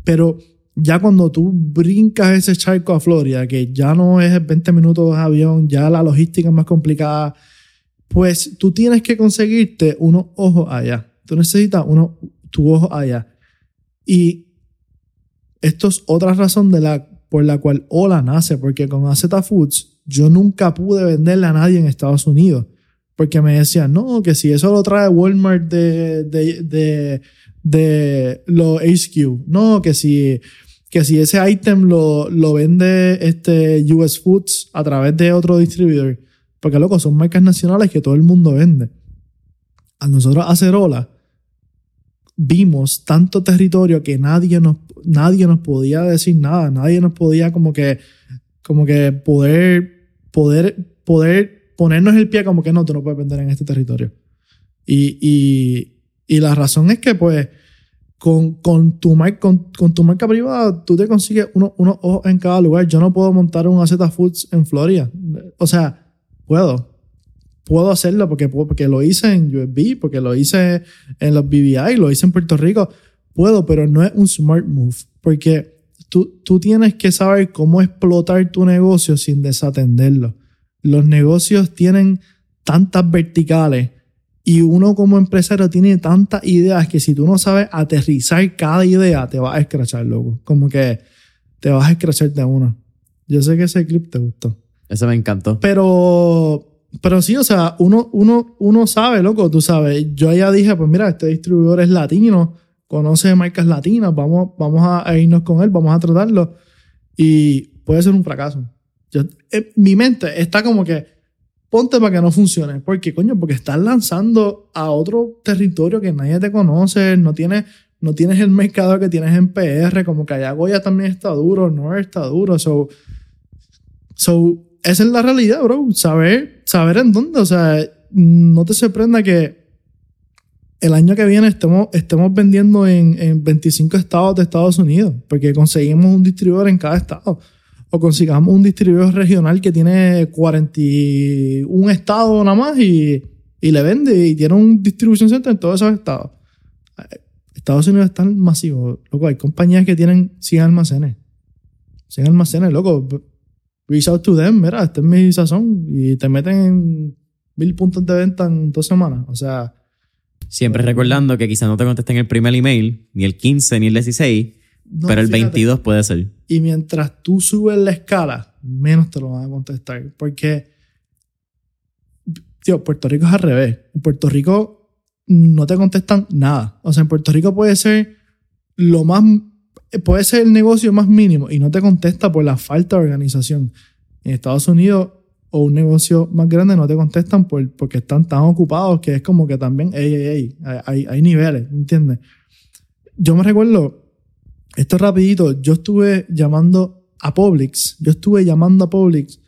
Pero ya cuando tú brincas ese charco a Florida, que ya no es 20 minutos de avión, ya la logística es más complicada, pues tú tienes que conseguirte unos ojos allá. Tú necesitas uno, tu ojo allá. Y esto es otra razón de la, por la cual Ola nace, porque con AZ Foods yo nunca pude venderle a nadie en Estados Unidos. Porque me decían, no, que si eso lo trae Walmart de, de, de, de los HQ. No, que si, que si ese ítem lo, lo vende este US Foods a través de otro distribuidor. Porque, loco, son marcas nacionales que todo el mundo vende. A nosotros hacer ola, vimos tanto territorio que nadie nos, nadie nos podía decir nada, nadie nos podía como que, como que poder, poder, poder ponernos el pie como que no, tú no puedes vender en este territorio. Y, y, y la razón es que, pues, con, con, tu, con, con, tu marca privada, tú te consigues unos uno ojos en cada lugar. Yo no puedo montar un AZ Foods en Florida. O sea, puedo. Puedo hacerlo porque, porque lo hice en USB, porque lo hice en los BBI, lo hice en Puerto Rico. Puedo, pero no es un smart move. Porque tú, tú tienes que saber cómo explotar tu negocio sin desatenderlo. Los negocios tienen tantas verticales y uno como empresario tiene tantas ideas que si tú no sabes aterrizar cada idea, te vas a escrachar, loco. Como que te vas a escrachar de uno. Yo sé que ese clip te gustó. Eso me encantó. Pero, pero sí, o sea, uno, uno, uno sabe, loco, tú sabes. Yo ya dije, pues mira, este distribuidor es latino, conoce marcas latinas, vamos, vamos a, irnos con él, vamos a tratarlo. Y puede ser un fracaso. Yo, eh, mi mente está como que, ponte para que no funcione. ¿Por qué, coño? Porque estás lanzando a otro territorio que nadie te conoce, no tienes, no tienes el mercado que tienes en PR, como que allá Goya también está duro, no está duro. So, so esa es la realidad, bro. Saber, saber en dónde. O sea, no te sorprenda que el año que viene estemos, estemos vendiendo en, en 25 estados de Estados Unidos, porque conseguimos un distribuidor en cada estado. O consigamos un distribuidor regional que tiene 41 estados nada más y, y le vende y tiene un distribution center en todos esos estados. Estados Unidos están masivos. Loco, hay compañías que tienen 100 almacenes. 100 almacenes, loco reach out to them, mira, este es mi sazón, y te meten en mil puntos de venta en dos semanas. O sea. Siempre recordando que quizás no te contesten el primer email, ni el 15, ni el 16, pero el 22 puede ser. Y mientras tú subes la escala, menos te lo van a contestar. Porque, tío, Puerto Rico es al revés. En Puerto Rico no te contestan nada. O sea, en Puerto Rico puede ser lo más puede ser el negocio más mínimo y no te contesta por la falta de organización. En Estados Unidos o un negocio más grande no te contestan por, porque están tan ocupados que es como que también, ey, ey, ey, hay, hay niveles, ¿entiendes? Yo me recuerdo, esto rapidito, yo estuve llamando a Publix, yo estuve llamando a Publix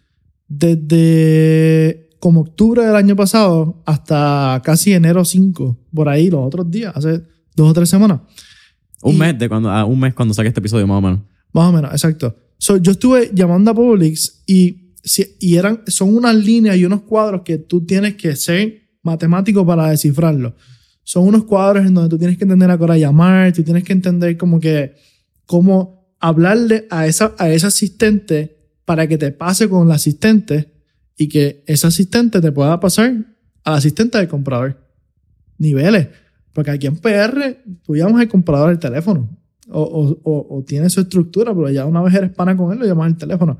desde como octubre del año pasado hasta casi enero 5, por ahí los otros días, hace dos o tres semanas. Un mes de cuando, ah, un mes cuando saque este episodio, más o menos. Más o menos, exacto. yo estuve llamando a Publix y, y eran, son unas líneas y unos cuadros que tú tienes que ser matemático para descifrarlo. Son unos cuadros en donde tú tienes que entender a qué hora llamar, tú tienes que entender como que cómo hablarle a esa, a ese asistente para que te pase con el asistente y que ese asistente te pueda pasar al asistente del comprador. Niveles. Porque aquí en PR tú llamas al comprador el teléfono. O, o, o, o, tiene su estructura, pero ya una vez eres pana con él, lo llamas al teléfono.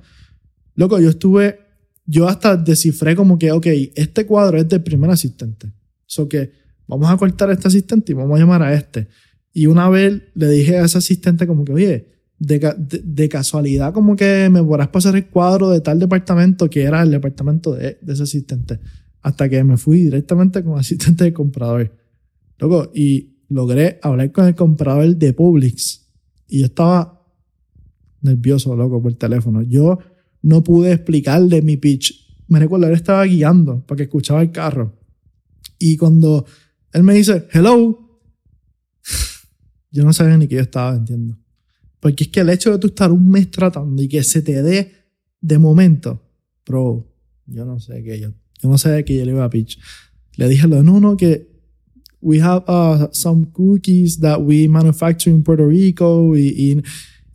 Loco, yo estuve, yo hasta descifré como que, ok, este cuadro es del primer asistente. So que vamos a cortar a este asistente y vamos a llamar a este. Y una vez le dije a ese asistente como que, oye, de, de, casualidad como que me podrás pasar el cuadro de tal departamento que era el departamento de, de ese asistente. Hasta que me fui directamente con asistente de comprador. Loco, y logré hablar con el comprador de Publix y yo estaba nervioso, loco, por teléfono. Yo no pude explicarle mi pitch. Me recuerdo, él estaba guiando para que escuchaba el carro. Y cuando él me dice, hello, yo no sabía ni qué yo estaba vendiendo. Porque es que el hecho de tú estar un mes tratando y que se te dé de momento, bro, yo no sé qué yo, yo no sé qué yo le iba a pitch. Le dije, no, no, que we have uh, some cookies that we manufacture in Puerto Rico y,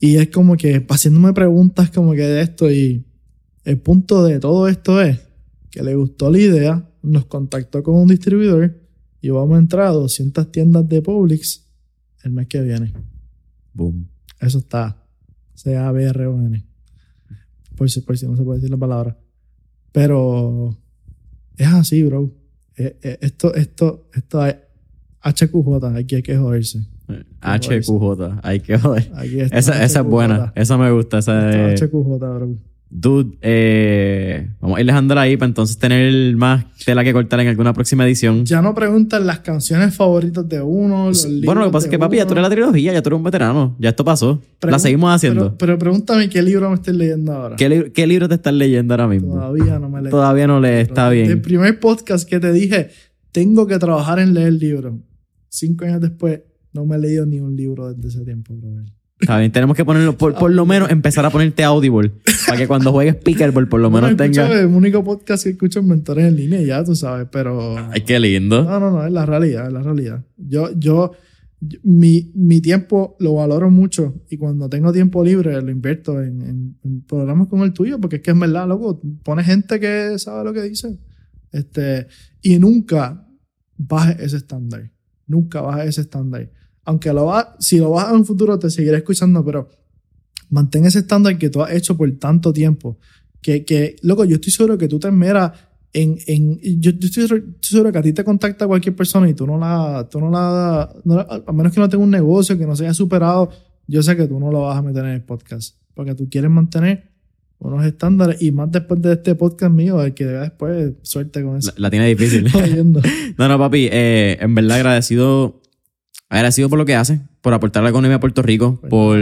y, es como que haciéndome preguntas como que de esto y el punto de todo esto es que le gustó la idea, nos contactó con un distribuidor y vamos a entrar a 200 tiendas de Publix el mes que viene. Boom. Eso está. C-A-B-R-O-N. Por si, por si no se puede decir la palabra. Pero es así, bro. Eh, eh, esto, esto, esto es HQJ, aquí hay que joderse. HQJ, hay que joder. Esa, esa es buena, esa me gusta. Esa de... HQJ, bro. Dude, eh, vamos a ir dejándola ahí para entonces tener más tela que cortar en alguna próxima edición. Ya no preguntan las canciones favoritas de uno. Los bueno, lo que pasa es que, papi, ya tú eres la trilogía, ya tú eres un veterano. Ya esto pasó. la seguimos haciendo. Pero, pregúntame qué libro me estoy leyendo ahora. ¿Qué, ¿Qué, libro te estás leyendo ahora mismo? Todavía no me lees. Todavía no lees, está bien. El primer podcast que te dije, tengo que trabajar en leer el libro cinco años después, no me he leído ni un libro desde ese tiempo, brother. Está bien, tenemos que ponerlo, por, lo menos empezar a ponerte Audible, para que cuando juegues Pickleball por lo menos tenga... Es el único podcast que escucho en mentores en línea ya, tú sabes, pero... Ay, qué lindo. No, no, no, es la realidad, es la realidad. Yo, yo, mi, mi tiempo lo valoro mucho y cuando tengo tiempo libre lo invierto en, en, programas como el tuyo, porque es que es verdad, loco, pone gente que sabe lo que dice. Este, y nunca baje ese estándar. Nunca baja ese estándar. Aunque lo va, si lo bajas en un futuro te seguiré escuchando, pero mantén ese estándar que tú has hecho por tanto tiempo. Que, que loco, yo estoy seguro que tú te meras en, en yo, estoy, seguro que a ti te contacta cualquier persona y tú no la, tú no la, a menos que no tenga un negocio que no se haya superado, yo sé que tú no lo vas a meter en el podcast. Porque tú quieres mantener unos estándares y más después de este podcast mío, el que después suerte con eso. La, tiene difícil. no, no, papi, eh, en verdad agradecido, agradecido por lo que haces, por aportar a la economía a Puerto Rico, pues por,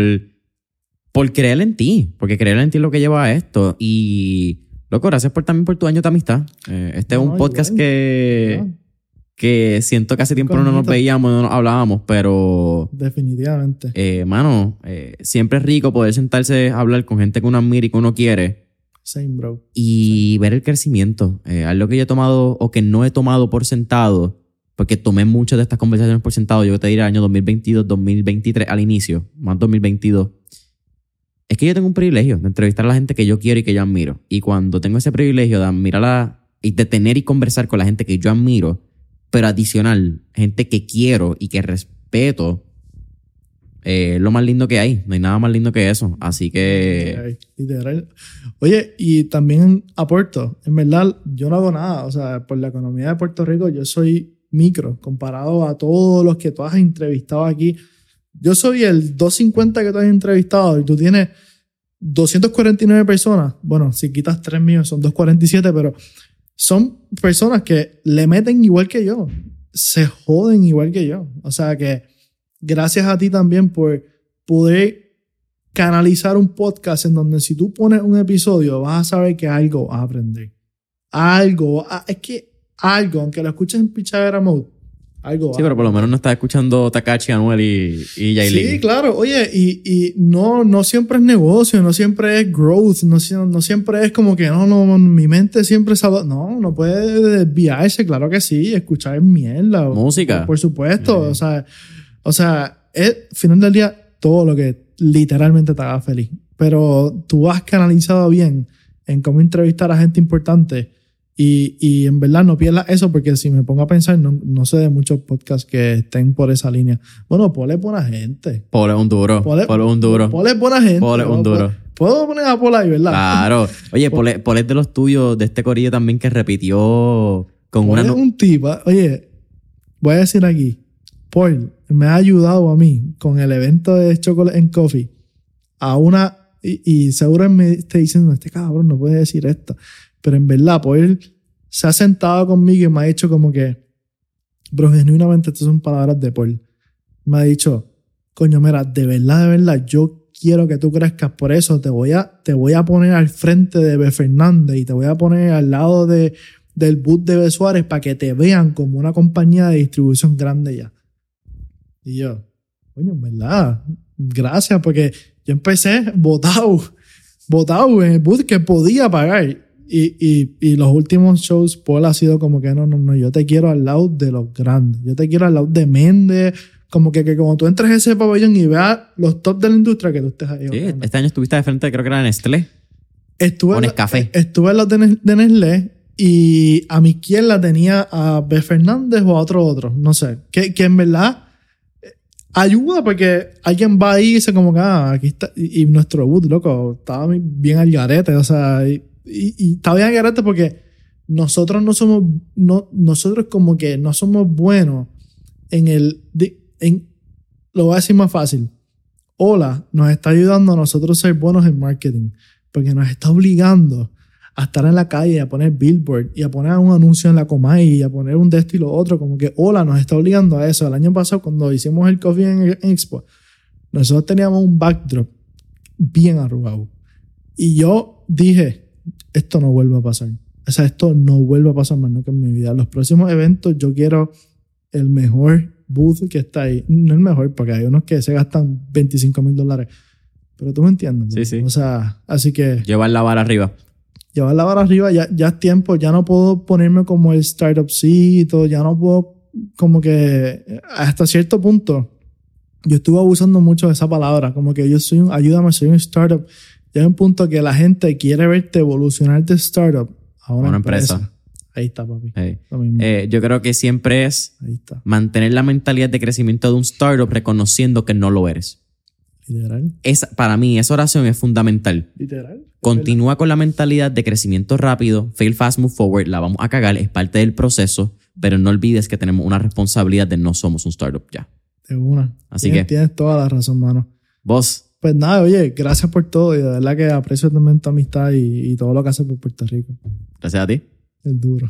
por creer en ti, porque creer en ti es lo que lleva a esto. Y, loco, gracias por, también por tu año de amistad. Eh, este es un podcast que que siento que hace tiempo no nos veíamos, no nos hablábamos, pero... Definitivamente. Eh, mano, eh, siempre es rico poder sentarse a hablar con gente que uno admira y que uno quiere. Same, bro. Y ver el crecimiento. Eh, algo que yo he tomado o que no he tomado por sentado, porque tomé muchas de estas conversaciones por sentado, yo te diría año 2022, 2023 al inicio, más 2022. Es que yo tengo un privilegio de entrevistar a la gente que yo quiero y que yo admiro. Y cuando tengo ese privilegio de admirarla y de tener y conversar con la gente que yo admiro, pero adicional, gente que quiero y que respeto, eh, lo más lindo que hay. No hay nada más lindo que eso. Así que. Oye, y también aporto. En verdad, yo no hago nada. O sea, por la economía de Puerto Rico, yo soy micro comparado a todos los que tú has entrevistado aquí. Yo soy el 250 que tú has entrevistado y tú tienes 249 personas. Bueno, si quitas tres míos son 247, pero son personas que le meten igual que yo, se joden igual que yo. O sea que gracias a ti también por poder canalizar un podcast en donde si tú pones un episodio vas a saber que algo vas a aprender. Algo, es que algo, aunque lo escuches en Pichadera Mode, algo. Sí, pero por lo menos no estás escuchando Takachi, Anuel y, y Sí, claro. Oye, y, y, no, no siempre es negocio, no siempre es growth, no, no siempre es como que no, no, mi mente siempre sabe. No, no puede desviarse, claro que sí, escuchar mierda. Música. Por, supuesto. O sea, o sea, es final del día todo lo que literalmente te haga feliz. pero tú has canalizado bien en cómo entrevistar a gente importante y, y en verdad no pierdas eso porque si me pongo a pensar, no, no sé de muchos podcasts que estén por esa línea. Bueno, Paul es buena gente. Paul es un duro. Paul es- Paul es un duro. Paul es buena gente. Paul es un duro. Puedo poner a Paul ahí, ¿verdad? Claro. Oye, Paul es, Paul es de los tuyos, de este corillo también que repitió con Paul una... es un tipo. Oye, voy a decir aquí. Paul me ha ayudado a mí con el evento de Chocolate and Coffee a una. Y, y seguro me esté diciendo, este cabrón no puede decir esto. Pero en verdad, Paul se ha sentado conmigo y me ha dicho como que, bro, genuinamente estas son palabras de Paul. Me ha dicho, coño, mira, de verdad, de verdad, yo quiero que tú crezcas. Por eso te voy a, te voy a poner al frente de B. Fernández y te voy a poner al lado de, del boot de B. Suárez para que te vean como una compañía de distribución grande ya. Y yo, coño, en verdad, gracias, porque yo empecé votado, votado en el boot que podía pagar. Y, y, y los últimos shows, Paul ha sido como que no, no, no, yo te quiero al lado de los grandes. Yo te quiero al lado de Méndez. Como que, que cuando tú entres a ese pabellón y veas los top de la industria, que tú estés ahí. Sí, hablando. este año estuviste de frente, creo que era Nestlé. Estuve, en, Nescafé. estuve en los de, Nes- de Nestlé y a mi izquierda tenía a B. Fernández o a otro otro, no sé. Que, que en verdad eh, ayuda porque alguien va ahí y dice como que ah, aquí está. Y, y nuestro boot, loco, estaba bien al garete, o sea, y, y, y estaba bien al garete porque nosotros no somos, no, nosotros como que no somos buenos en el, en, lo voy a decir más fácil. Hola nos está ayudando a nosotros ser buenos en marketing porque nos está obligando a estar en la calle, a poner billboard y a poner un anuncio en la Comay y a poner un de esto y lo otro, como que hola, nos está obligando a eso. El año pasado, cuando hicimos el Coffee en Expo, nosotros teníamos un backdrop bien arrugado. Y yo dije, esto no vuelve a pasar. O sea, esto no vuelve a pasar más nunca en mi vida. Los próximos eventos yo quiero el mejor booth que está ahí. No el mejor, porque hay unos que se gastan 25 mil dólares. Pero tú me entiendes. Sí, sí. O sea, así que Llevar la vara arriba. llevar la vara arriba ya, ya es tiempo. Ya no puedo ponerme como el startup todo Ya no puedo, como que hasta cierto punto. Yo estuve abusando mucho de esa palabra. Como que yo soy un, ayúdame, soy un startup. Ya hay un punto que la gente quiere verte evolucionar de startup a una, Una empresa. empresa. Ahí está, papi. Lo mismo. eh, yo creo que siempre es Ahí está. mantener la mentalidad de crecimiento de un startup reconociendo que no lo eres. Literal. Es, para mí, esa oración es fundamental. Literal. Continúa con la mentalidad de crecimiento rápido, fail fast, move forward, la vamos a cagar, es parte del proceso, pero no olvides que tenemos una responsabilidad de no somos un startup ya. De una. Así tienes, que- Tienes toda la razón, mano. Vos, Pues nada, oye, gracias por todo. Y de verdad que aprecio también tu amistad y, y todo lo que haces por Puerto Rico. gracias a ti. Es duro.